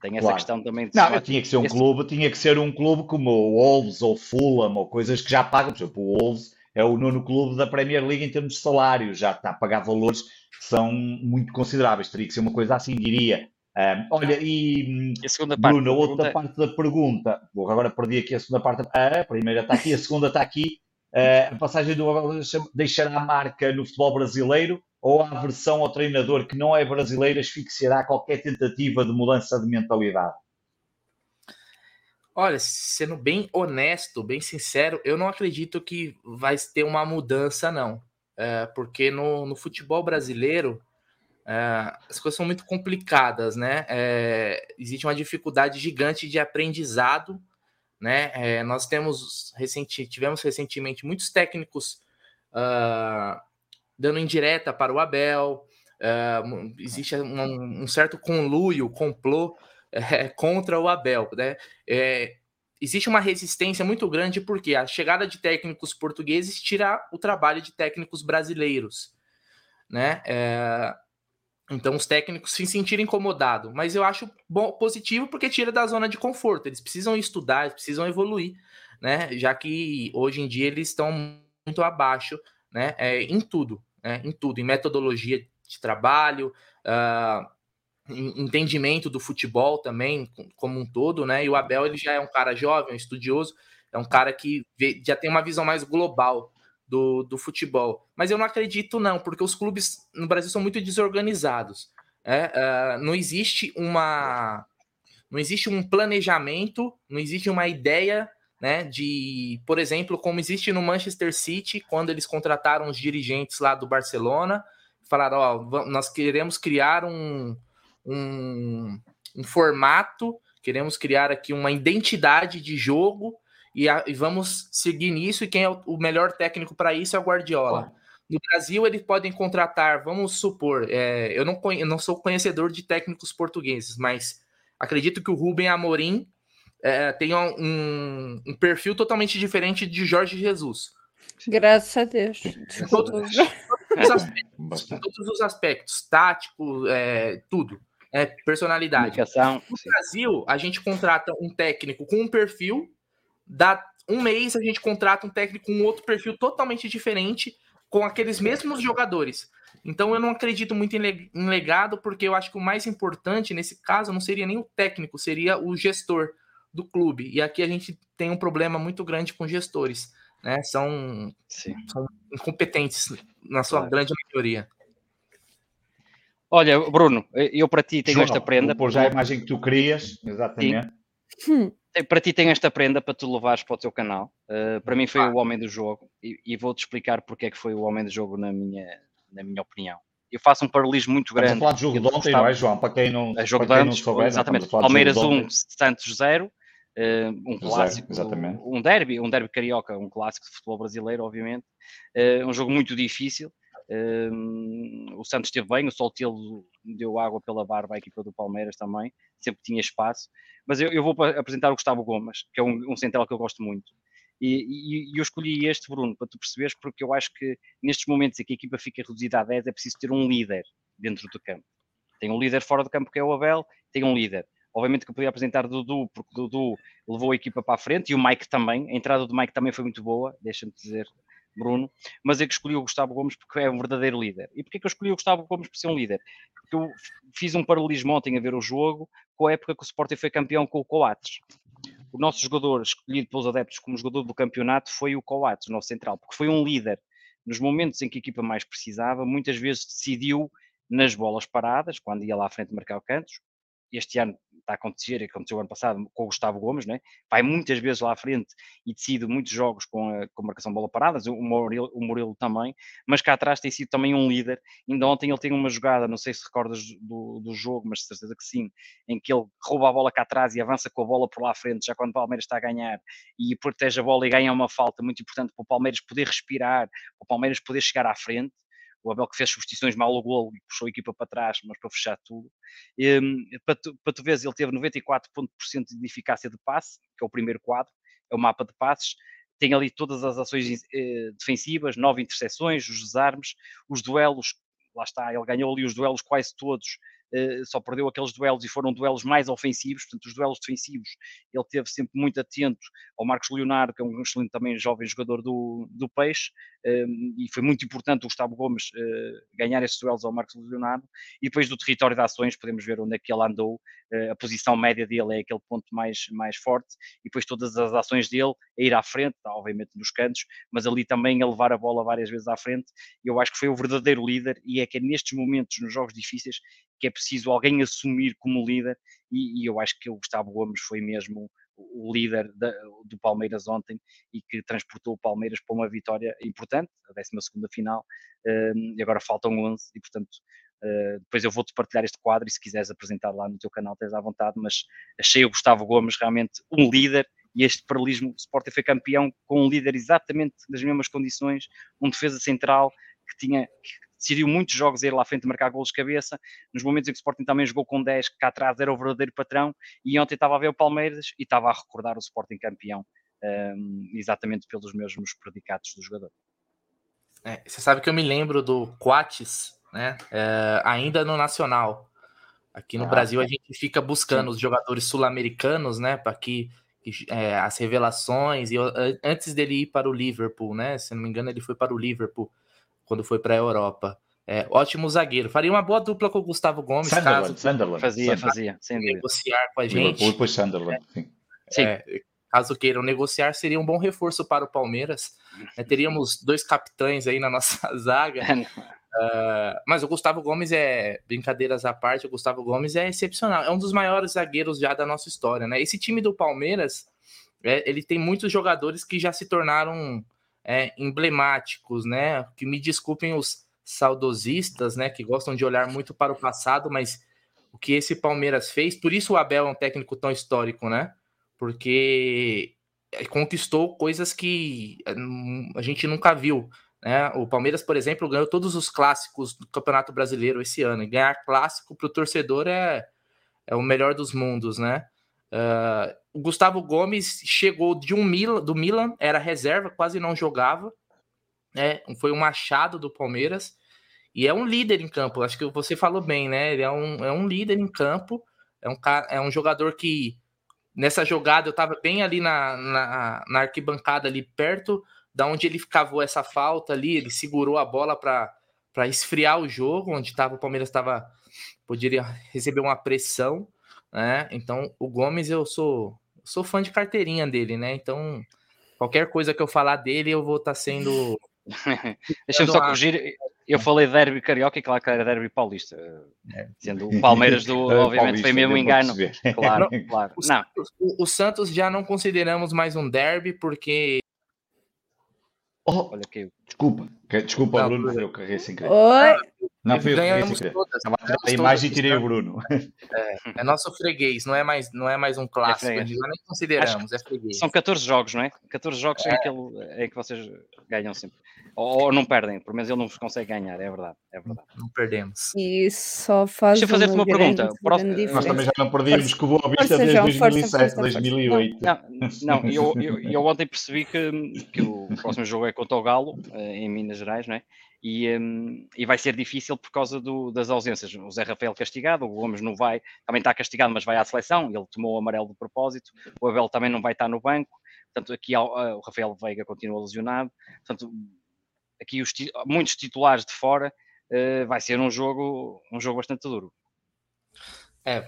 Tem essa claro. questão também. De não, tinha que ser um esse... clube, tinha que ser um clube como o Wolves ou Fulham ou coisas que já pagam, por exemplo, o Wolves é o nono clube da Premier League em termos de salário, já está a pagar valores que são muito consideráveis. Teria que ser uma coisa assim, diria. Um, olha, e, e a segunda parte Bruno, outra parte da pergunta. Bom, agora perdi aqui a segunda parte. Ah, a primeira está aqui, a segunda está aqui. Uh, a passagem do Abel deixará a marca no futebol brasileiro ou a aversão ao treinador que não é brasileiro asfixiará qualquer tentativa de mudança de mentalidade? Olha, sendo bem honesto, bem sincero, eu não acredito que vai ter uma mudança, não. É, porque no, no, futebol brasileiro é, as coisas são muito complicadas, né? É, existe uma dificuldade gigante de aprendizado, né? É, nós temos recenti, tivemos recentemente muitos técnicos uh, dando indireta para o Abel. Uh, existe um, um certo conluio, complô é, contra o Abel, né? É, existe uma resistência muito grande porque a chegada de técnicos portugueses tira o trabalho de técnicos brasileiros, né? É, então os técnicos se sentirem incomodados, mas eu acho bom, positivo porque tira da zona de conforto. Eles precisam estudar, eles precisam evoluir, né? Já que hoje em dia eles estão muito abaixo, né? É, em tudo, né? Em tudo, em metodologia de trabalho. Uh, entendimento do futebol também, como um todo, né? E o Abel ele já é um cara jovem, um estudioso, é um cara que vê, já tem uma visão mais global do, do futebol. Mas eu não acredito, não, porque os clubes no Brasil são muito desorganizados. É? Uh, não existe uma. Não existe um planejamento, não existe uma ideia né, de, por exemplo, como existe no Manchester City, quando eles contrataram os dirigentes lá do Barcelona, falaram: Ó, nós queremos criar um, um, um formato, queremos criar aqui uma identidade de jogo e, a, e, vamos seguir nisso. E quem é o, o melhor técnico para isso é o Guardiola. No Brasil, eles podem contratar, vamos supor, é, eu, não eu não sou conhecedor de técnicos portugueses, mas acredito que o Rubem Amorim é, tenha um, um, perfil totalmente diferente de Jorge Jesus. Graças a Deus. Em todos, os aspectos, todos os aspectos tático, é, tudo. É, personalidade. No Brasil, a gente contrata um técnico com um perfil, dá um mês a gente contrata um técnico com outro perfil totalmente diferente, com aqueles mesmos jogadores. Então eu não acredito muito em legado, porque eu acho que o mais importante nesse caso não seria nem o técnico, seria o gestor do clube. E aqui a gente tem um problema muito grande com gestores, né? São, são incompetentes na sua claro. grande maioria. Olha, Bruno, eu para ti tenho João, esta prenda. Por já a imagem que tu querias, exatamente. Sim. Para ti tenho esta prenda para tu levares para o teu canal. Uh, para mim foi ah. o homem do jogo e, e vou-te explicar porque é que foi o homem do jogo na minha, na minha opinião. Eu faço um paralelismo muito grande. Estamos a falar de jogo de ontem, não é, João? Para quem não, é jogo para quem não souber, exatamente. Palmeiras 1, Santos 0. Um clássico, Zero, um derby, um derby carioca, um clássico de futebol brasileiro, obviamente. Uh, um jogo muito difícil. Uh, o Santos esteve bem, o Soltelo deu água pela barba à equipa do Palmeiras também, sempre tinha espaço. Mas eu, eu vou apresentar o Gustavo Gomes, que é um, um central que eu gosto muito. E, e, eu escolhi este, Bruno, para tu perceberes, porque eu acho que nestes momentos em que a equipa fica reduzida a 10, é preciso ter um líder dentro do campo. Tem um líder fora do campo, que é o Abel, tem um líder. Obviamente que eu podia apresentar Dudu, porque Dudu levou a equipa para a frente, e o Mike também. A entrada do Mike também foi muito boa, deixa-me dizer, Bruno. Mas é que escolhi o Gustavo Gomes porque é um verdadeiro líder. E porquê que eu escolhi o Gustavo Gomes por ser um líder? Porque eu fiz um paralelismo ontem a ver o jogo com a época que o Sporting foi campeão com o Coates o nosso jogador escolhido pelos adeptos como jogador do campeonato foi o Coates, o nosso central, porque foi um líder. Nos momentos em que a equipa mais precisava, muitas vezes decidiu nas bolas paradas, quando ia lá à frente marcar cantos. Este ano está a acontecer, aconteceu ano passado com o Gustavo Gomes, né? vai muitas vezes lá à frente e decide muitos jogos com a, com marcação de bola paradas, o Murilo, o Murilo também, mas cá atrás tem sido também um líder. Ainda ontem ele tem uma jogada, não sei se recordas do, do jogo, mas certeza que sim, em que ele rouba a bola cá atrás e avança com a bola por lá à frente, já quando o Palmeiras está a ganhar, e protege a bola e ganha uma falta muito importante para o Palmeiras poder respirar, para o Palmeiras poder chegar à frente o Abel que fez substituições mal ao golo e puxou a equipa para trás, mas para fechar tudo. E, hum, para, tu, para tu veres, ele teve 94% de eficácia de passe, que é o primeiro quadro, é o mapa de passes. Tem ali todas as ações eh, defensivas, nove interseções, os desarmes, os duelos, lá está, ele ganhou ali os duelos quase todos só perdeu aqueles duelos e foram duelos mais ofensivos, portanto, os duelos defensivos ele teve sempre muito atento ao Marcos Leonardo, que é um excelente também jovem jogador do, do Peixe, ehm, e foi muito importante o Gustavo Gomes eh, ganhar esses duelos ao Marcos Leonardo, e depois do território de ações podemos ver onde é que ele andou, eh, a posição média dele é aquele ponto mais, mais forte, e depois todas as ações dele a ir à frente, tá, obviamente nos cantos, mas ali também a levar a bola várias vezes à frente, eu acho que foi o verdadeiro líder, e é que é nestes momentos, nos jogos difíceis, que é preciso alguém assumir como líder, e, e eu acho que o Gustavo Gomes foi mesmo o líder da, do Palmeiras ontem e que transportou o Palmeiras para uma vitória importante, a 12 final, uh, e agora faltam 11, e portanto uh, depois eu vou-te partilhar este quadro e se quiseres apresentar lá no teu canal tens à vontade, mas achei o Gustavo Gomes realmente um líder e este paralelismo, o Sporting foi campeão com um líder exatamente das mesmas condições, um defesa central que tinha decidiu muitos jogos a ir lá à frente marcar golos de cabeça. Nos momentos em que o Sporting também jogou com 10, cá atrás era o verdadeiro patrão. E ontem estava a ver o Palmeiras e estava a recordar o Sporting campeão, um, exatamente pelos mesmos predicados do jogador. É, você sabe que eu me lembro do Quates, né? É, ainda no Nacional. Aqui no ah, Brasil a gente fica buscando sim. os jogadores sul-americanos, né? Para que é, as revelações. E antes dele ir para o Liverpool, né? Se não me engano, ele foi para o Liverpool quando foi para a Europa. É, ótimo zagueiro. Faria uma boa dupla com o Gustavo Gomes. Sunderland, caso Sunderland. Fazia, fazia, sem. Negociar com a gente. Depois Sunderland, sim. sim. É, caso queiram negociar, seria um bom reforço para o Palmeiras. É, teríamos dois capitães aí na nossa zaga. Uh, mas o Gustavo Gomes é, brincadeiras à parte, o Gustavo Gomes é excepcional. É um dos maiores zagueiros já da nossa história, né? Esse time do Palmeiras, é, ele tem muitos jogadores que já se tornaram é, emblemáticos, né? Que me desculpem os saudosistas, né? Que gostam de olhar muito para o passado, mas o que esse Palmeiras fez, por isso o Abel é um técnico tão histórico, né? Porque conquistou coisas que hum, a gente nunca viu. Né? O Palmeiras, por exemplo, ganhou todos os clássicos do Campeonato Brasileiro esse ano. E ganhar clássico para o torcedor é, é o melhor dos mundos, né? Uh, o Gustavo Gomes chegou de um Milan, do Milan, era reserva, quase não jogava. Né? Foi um machado do Palmeiras. E é um líder em campo. Acho que você falou bem, né? Ele é um, é um líder em campo. É um, é um jogador que, nessa jogada, eu estava bem ali na, na, na, arquibancada, ali perto da onde ele cavou essa falta ali. Ele segurou a bola para esfriar o jogo, onde tava, o Palmeiras estava. Poderia receber uma pressão. Né? Então, o Gomes, eu sou, sou fã de carteirinha dele, né? Então, qualquer coisa que eu falar dele, eu vou estar tá sendo. Deixa-me só corrigir. Eu falei derby carioca e claro que era derby paulista. É. Sendo o Palmeiras do, obviamente, paulista, foi mesmo um engano. Claro, não, claro. O, não. O, o, Santos já não consideramos mais um derby porque. Oh, Olha que... Desculpa, desculpa, não, Bruno, eu carreguei sem querer. Oi. Não fui eu que Estava a imagem e tirei o Bruno. É, é, nosso freguês, não é mais, não é mais um clássico. É nem consideramos, é freguês. São 14 jogos, não é? 14 jogos é. Em, que em que vocês ganham sempre. Ou, ou, não perdem, pelo menos ele não vos consegue ganhar, é verdade. É verdade. Não perdemos. E só faz. Deixa eu fazer-te uma pergunta. Nós também já não perdíamos com o Boa Vista desde 2007, força, 2008. Não, não eu, eu, eu, ontem percebi que, que o próximo jogo é contra o Galo, eh, em Minas Gerais, não é? e, um, e vai ser difícil por causa do, das ausências. O Zé Rafael castigado, o Gomes não vai, também está castigado, mas vai à seleção, ele tomou o amarelo de propósito, o Abel também não vai estar no banco, portanto, aqui o Rafael Veiga continua lesionado, portanto, aqui os, muitos titulares de fora, uh, vai ser um jogo, um jogo bastante duro. É,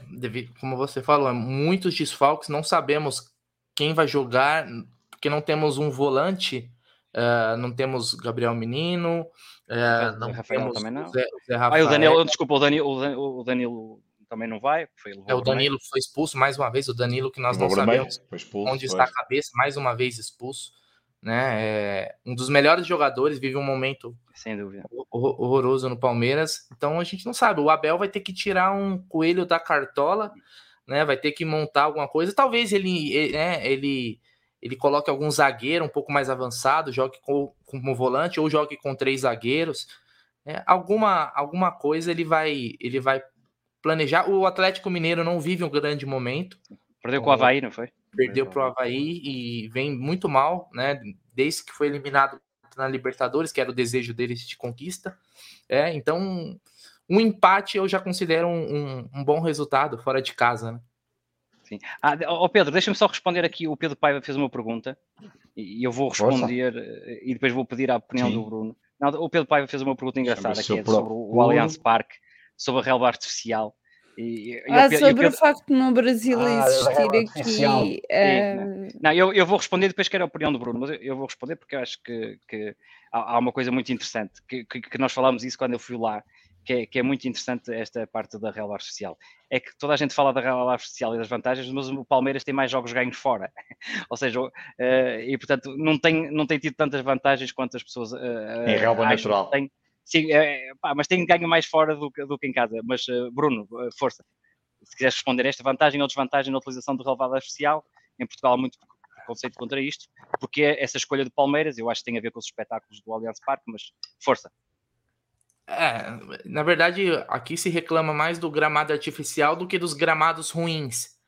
como você falou, muitos desfalques, não sabemos quem vai jogar, porque não temos um volante, uh, não temos Gabriel Menino, é, não Rafael temos também não. Zé, Zé Rafael. Ah, o Danilo, desculpa, o Danilo, o Danilo também não vai. Foi, é, o Danilo também. foi expulso mais uma vez, o Danilo que nós não sabemos expulso, onde foi. está a cabeça, mais uma vez expulso. Né? É um dos melhores jogadores, vive um momento Sem dúvida. horroroso no Palmeiras. Então a gente não sabe. O Abel vai ter que tirar um coelho da cartola, né? Vai ter que montar alguma coisa. Talvez ele, ele, né, ele ele coloque algum zagueiro um pouco mais avançado, jogue com, como volante ou jogue com três zagueiros. É, alguma, alguma coisa ele vai, ele vai planejar. O Atlético Mineiro não vive um grande momento. Perdeu com o Havaí, não foi? Perdeu para o Havaí e vem muito mal, né? Desde que foi eliminado na Libertadores, que era o desejo deles de conquista. É, então, um empate eu já considero um, um, um bom resultado fora de casa, né? Sim. Ah, oh Pedro, deixa-me só responder aqui. O Pedro Paiva fez uma pergunta e eu vou responder Força. Eh, e depois vou pedir a opinião Sim. do Bruno. Não, o Pedro Paiva fez uma pergunta engraçada que é sobre o Allianz Parque, sobre a relva artificial. E, ah, eu, sobre eu, o facto de no Brasil ah, existir aqui. Uh... Não, eu, eu vou responder depois quero a opinião do Bruno, mas eu, vou responder porque eu acho que, que há, há, uma coisa muito interessante, que, que, que, nós falámos isso quando eu fui lá, que é, que é, muito interessante esta parte da relva artificial. É que toda a gente fala da relva artificial e das vantagens, mas o Palmeiras tem mais jogos ganhos fora. Ou seja, uh, e portanto não tem, não tem tido tantas vantagens quanto as pessoas. Uh, em relva natural. Tem, sim, é, pá, mas tem ganho mais fora do que, do que em casa. Mas, uh, Bruno, força. Se quiseres responder esta vantagem ou desvantagem na utilização de relvada artificial, em Portugal há muito preconceito contra isto, porque essa escolha do Palmeiras, eu acho que tem a ver com os espetáculos do Allianz Parque, mas força. É, na verdade, aqui se reclama mais do gramado artificial do que dos gramados ruins.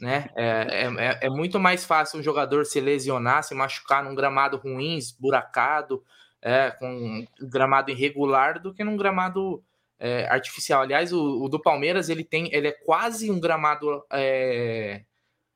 Né? É, é, é, muito mais fácil um jogador se lesionar, se machucar num gramado ruim, esburacado, é, com um gramado irregular, do que num gramado é, artificial. Aliás, o, o, do Palmeiras ele tem, ele é quase um gramado é,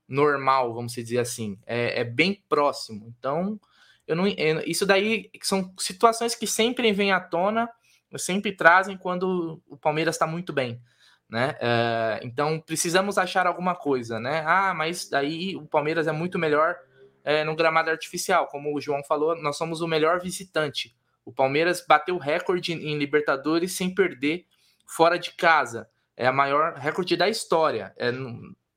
normal, vamos dizer assim. É, é bem próximo. Então, eu não, isso daí são situações que sempre vêm à tona sempre trazem quando o Palmeiras está muito bem. Né? É, então precisamos achar alguma coisa, né? Ah, mas daí o Palmeiras é muito melhor é, no gramado artificial, como o João falou, nós somos o melhor visitante. O Palmeiras bateu recorde em Libertadores sem perder fora de casa. É a maior recorde da história. É,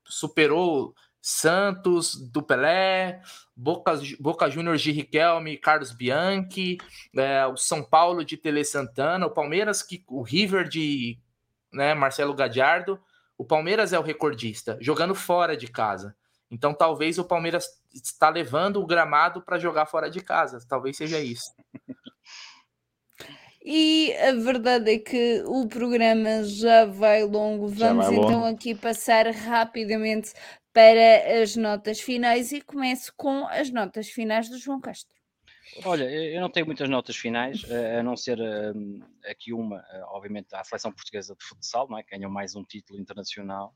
superou Santos, do Pelé, Boca, Boca Juniors de Riquelme, Carlos Bianchi, é, o São Paulo de Tele Santana, o Palmeiras, que, o River de né, Marcelo Gadiardo. O Palmeiras é o recordista, jogando fora de casa. Então talvez o Palmeiras está levando o gramado para jogar fora de casa. Talvez seja isso. E a verdade é que o programa já vai longo. Vamos vai longo. então aqui passar rapidamente para as notas finais e começo com as notas finais do João Castro. Olha, eu não tenho muitas notas finais, a não ser hum, aqui uma, obviamente, a seleção portuguesa de futsal, não é? ganhou mais um título internacional,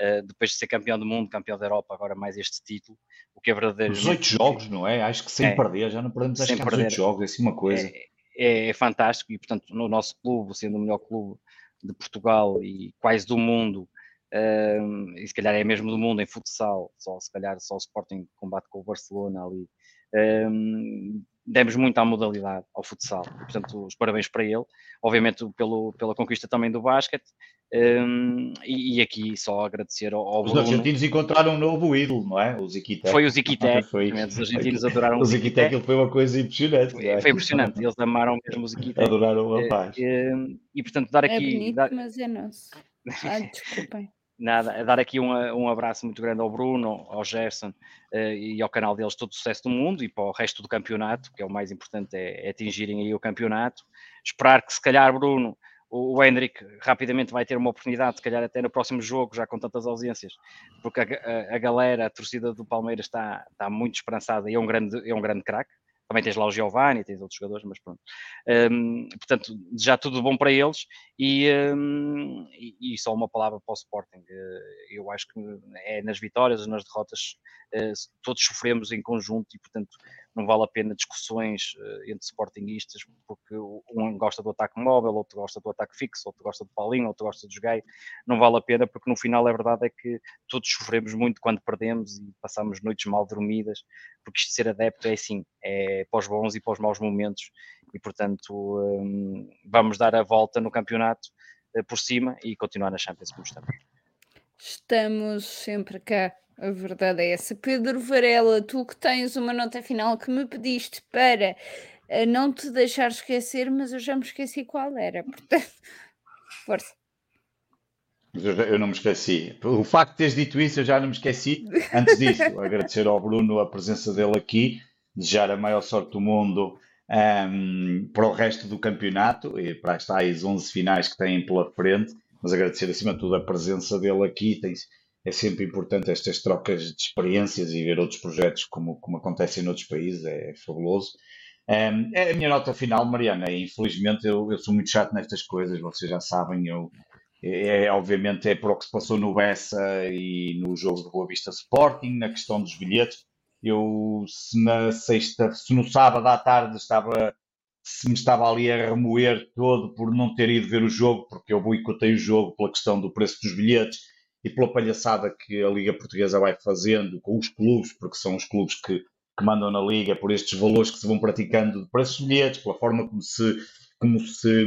Uh, depois de ser campeão do mundo, campeão da Europa, agora mais este título, o que é verdadeiro. Os oito jogos, não é? Acho que sem é, perder, já não podemos achar que oito jogos, é assim uma coisa. É, é, é, fantástico e, portanto, no nosso clube, sendo o melhor clube de Portugal e quase do mundo, uh, e se calhar é mesmo do mundo em futsal, só se calhar só o Sporting combate com o Barcelona ali. Um, demos muito à modalidade, ao futsal. Portanto, os parabéns para ele. Obviamente, pelo, pela conquista também do basquete. Um, e, e, aqui só agradecer ao, ao Os Bruno. argentinos encontraram um novo ídolo, não é? O Ziquitec. Foi o Ziquitec. Foi. Os argentinos adoraram o Ziquitec. O foi uma coisa impressionante. Foi, é? foi impressionante. Eles amaram mesmo o Ziquitec. Adoraram o rapaz. E, e, portanto, dar é aqui... É bonito, dar... mas é nosso. Ah, desculpem. Nada, dar aqui um, um abraço muito grande ao Bruno, ao Gerson uh, e ao canal deles todo o sucesso do mundo e para o resto do campeonato, que é o mais importante, é, é atingirem aí o campeonato. Esperar que se calhar, Bruno, o, o Hendrick rapidamente vai ter uma oportunidade, se calhar até no próximo jogo, já com tantas ausências, porque a, a, a galera, a torcida do Palmeiras está, está muito esperançada e é um grande, é um grande craque. Também tens lá o Giovanni, tens outros jogadores, mas pronto. Um, portanto, já tudo bom para eles e, um, e, e, só uma palavra para o Sporting. Eh, eu acho que é nas vitórias, nas derrotas, eh, todos sofremos em conjunto e, portanto, não vale a pena discussões eh, entre sportinguistas, porque um gosta do ataque móvel, outro gosta do ataque fixo, outro gosta do Paulinho, outro gosta do Joguei. Não vale a pena, porque no final a verdade é que todos sofremos muito quando perdemos e passamos noites mal dormidas, porque isto de ser adepto é assim, é os bons e os maus momentos, e portanto hum, vamos dar a volta no campeonato eh, por cima e continuar na Champions como estamos. Estamos sempre cá a verdade é essa. Pedro Varela, tu que tens uma nota final que me pediste para uh, não te deixar esquecer, mas eu já me esqueci qual era. Portanto, força. Eu, eu, não me esqueci. O facto de teres dito isso, eu já não me esqueci. Antes disso, agradecer ao Bruno a presença dele aqui, desejar a maior sorte do mundo um, ehm, para o resto do campeonato e para as tais 11 finais que têm pela frente. Mas agradecer acima de tudo a presença dele aqui. Tem, é sempre importante estas trocas de experiências e ver outros projetos como, como acontecem noutros países, é, é fabuloso. Um, é a minha nota final, Mariana. Infelizmente, eu, eu, sou muito chato nestas coisas, vocês já sabem. Eu, é, é, obviamente, é por o que se passou no Bessa e no jogo de Boa Vista Sporting, na questão dos bilhetes. Eu, se na sexta, se no sábado à tarde estava, se me estava ali a remoer todo por não ter ido ver o jogo, porque eu boicotei o jogo pela questão do preço dos bilhetes e pela palhaçada que a Liga Portuguesa vai fazendo com os clubes, porque são os clubes que, que mandam na Liga, por estes valores que se vão praticando de preços bilhetes, pela forma como se, como se,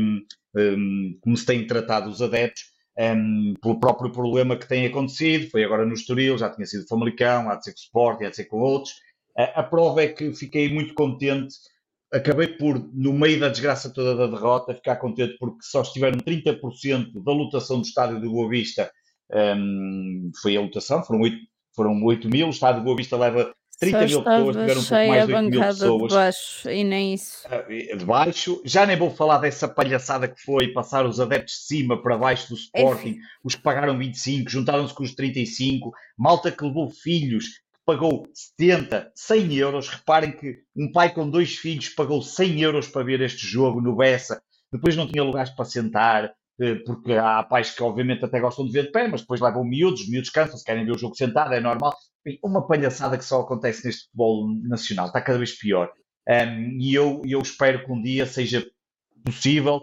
um, como se têm tratado os adeptos, um, pelo próprio problema que tem acontecido, foi agora no Estoril, já tinha sido Famalicão, há de ser com o Sport, há de ser com outros. A, a prova é que fiquei muito contente acabei por, no meio da desgraça toda da derrota, ficar contente porque só estiveram 30% da lotação do estádio do Boa Vista um, foi a lotação, foram 8, foram 8 mil, o Estado de Boa Vista leva 30 mil pessoas, tiveram um pouco mais de 8 mil pessoas. De baixo, e nem isso. Uh, de baixo, já nem vou falar dessa palhaçada que foi passar os adeptos de cima para baixo do Sporting, é. os que pagaram 25, juntaram-se com os 35, malta que levou filhos, que pagou 70, 100 euros. Reparem que um pai com dois filhos pagou 100 euros para ver este jogo no Bessa, depois não tinha lugares para sentar, porque há pais que obviamente até gostam de ver de pé, mas depois levam miúdos, os miúdos cansam-se, querem ver o jogo sentado, é normal. Uma palhaçada que só acontece neste futebol nacional, está cada vez pior. Um, e eu, eu espero que um dia seja possível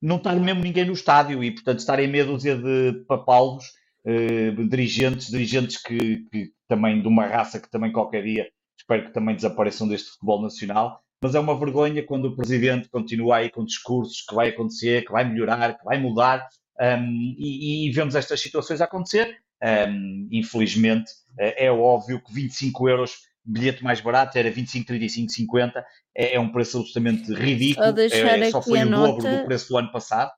não estar mesmo ninguém no estádio e, portanto, estarem meia dúzia de papalvos, eh, dirigentes, dirigentes que, que também de uma raça que também qualquer dia espero que também desapareçam deste futebol nacional mas é uma vergonha quando o presidente continua aí com discursos que vai acontecer, que vai melhorar, que vai mudar, um, e, e, vemos estas situações acontecer. Um, infelizmente, é, é óbvio que 25 euros, bilhete mais barato, era 25, 35, 50, é, é um preço absolutamente ridículo, é, só foi o dobro do preço do ano passado.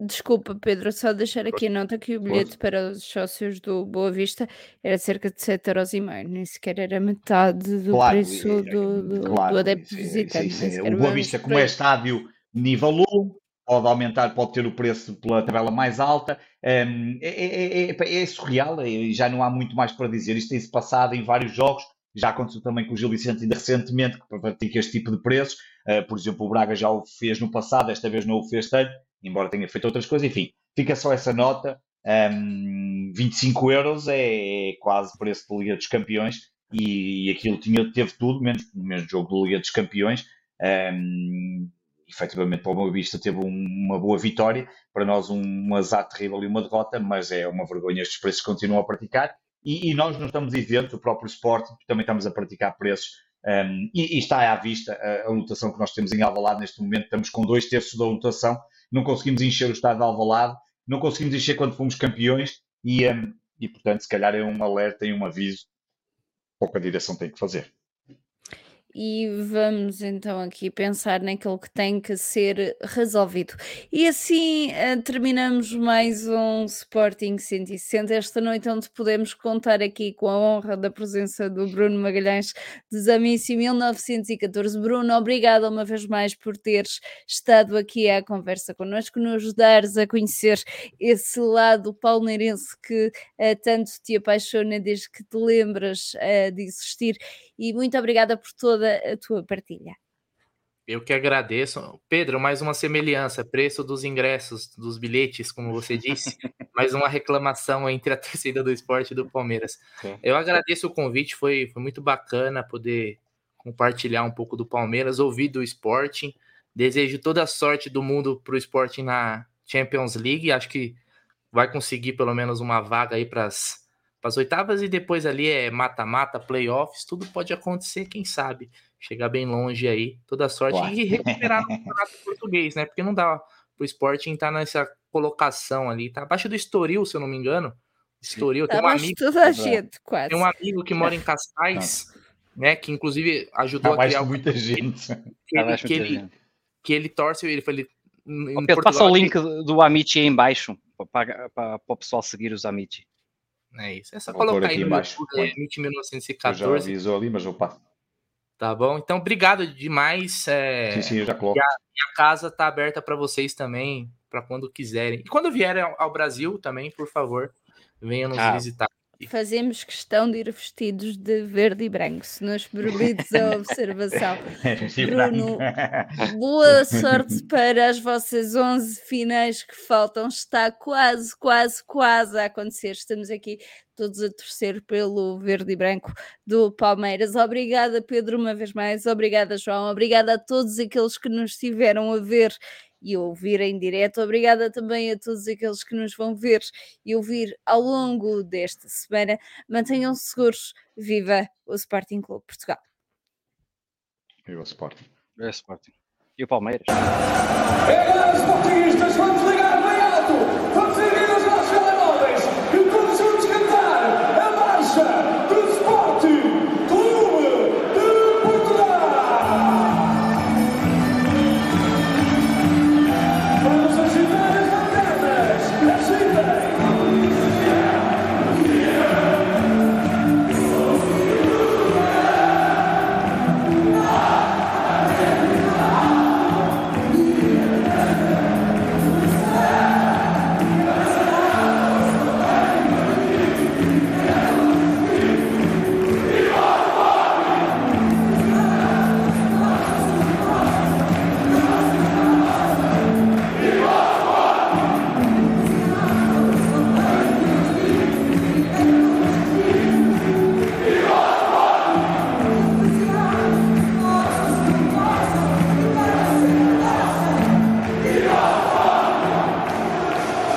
Desculpa, Pedro, só deixar aqui a nota que o bilhete para os sócios do Boa Vista era cerca de 7,5€, nem sequer era metade do claro, preço é, do, do, claro, do adepto visitante. O Boa Vista, como é estádio nível 1, pode aumentar, pode ter o preço pela tabela mais alta. Um, é, é, é, é, surreal, já não há muito mais para dizer. Isto tem-se passado em vários jogos. Já aconteceu também com o Gil Vicente ainda recentemente, que pratica este tipo de preços. Uh, por exemplo, o Braga já o fez no passado, esta vez não o fez tanto, embora tenha feito outras coisas. Enfim, fica só essa nota. Um, 25 euros é, quase preço de Liga dos Campeões e, e aquilo tinha, teve tudo, menos no mesmo jogo do Liga dos Campeões. Um, efetivamente para o Vista teve um, uma boa vitória, para nós um, um azar terrível e uma derrota, mas é uma vergonha estes preços continuam a praticar e, e nós não estamos isentos, o próprio Sport também estamos a praticar preços um, e, e, está à vista a, a lotação que nós temos em Alvalade neste momento, estamos com dois terços da lotação, não conseguimos encher o estado de Alvalade, não conseguimos encher quando fomos campeões e, um, e portanto se calhar é um alerta e um aviso pouca direção tem que fazer e vamos então aqui pensar naquilo que tem que ser resolvido. E assim uh, terminamos mais um Sporting 160 esta noite, onde podemos contar aqui com a honra da presença do Bruno Magalhães de Zamici 1914. Bruno, obrigado uma vez mais por teres estado aqui à conversa connosco, nos dares a conhecer esse lado palmeirense que uh, tanto te apaixona desde que te lembras uh, de existir e muito obrigada por toda a tua partilha. Eu que agradeço. Pedro, mais uma semelhança, preço dos ingressos, dos bilhetes, como você disse, mais uma reclamação entre a torcida do esporte e do Palmeiras. Eu agradeço o convite, foi, foi muito bacana poder compartilhar um pouco do Palmeiras, ouvir do Sporting. Desejo toda a sorte do mundo para o Sporting na Champions League. Acho que vai conseguir pelo menos uma vaga aí para as para as oitavas e depois ali é mata-mata, playoffs, tudo pode acontecer, quem sabe chegar bem longe aí, toda sorte e recuperar no campeonato português, né? Porque não dá pro Sporting estar tá nessa colocação ali, tá abaixo do Estoril, se eu não me engano. Estoril, tem um amigo, gente, quase. tem um amigo que mora em Cascais, né, que inclusive ajudou abaixo a criar muita gente. Que ele, que ele, que ele torce, ele foi Pedro, passa o link do Amici aí embaixo para, o pessoal seguir os Amici. É isso. É só vou colocar aí no embaixo. YouTube, é, 1914. Eu já avisou ali, mas eu passo. Tá bom? Então, obrigado demais. É... Sim, sim, eu já coloco. E a, e a casa tá aberta para vocês também, para quando quiserem. E quando vierem ao, ao Brasil também, por favor, venham nos ah, visitar. Fazemos questão de ir vestidos de verde e branco, se nos permites a observação. Bruno, boa sorte para as vossas 11 finais que faltam. Está quase, quase, quase a acontecer. Estamos aqui todos a torcer pelo verde e branco do Palmeiras. Obrigada, Pedro, uma vez mais. Obrigada, João. Obrigada a todos aqueles que nos estiveram a ver e ouvir em direto. Obrigada também a todos aqueles que nos vão ver e ouvir ao longo desta semana. Mantenham-se seguros. Viva o Sporting Clube Portugal. Viva o Sporting. Viva o Sporting. E o Palmeiras. É, Sportingistas, vamos ligar bem alto!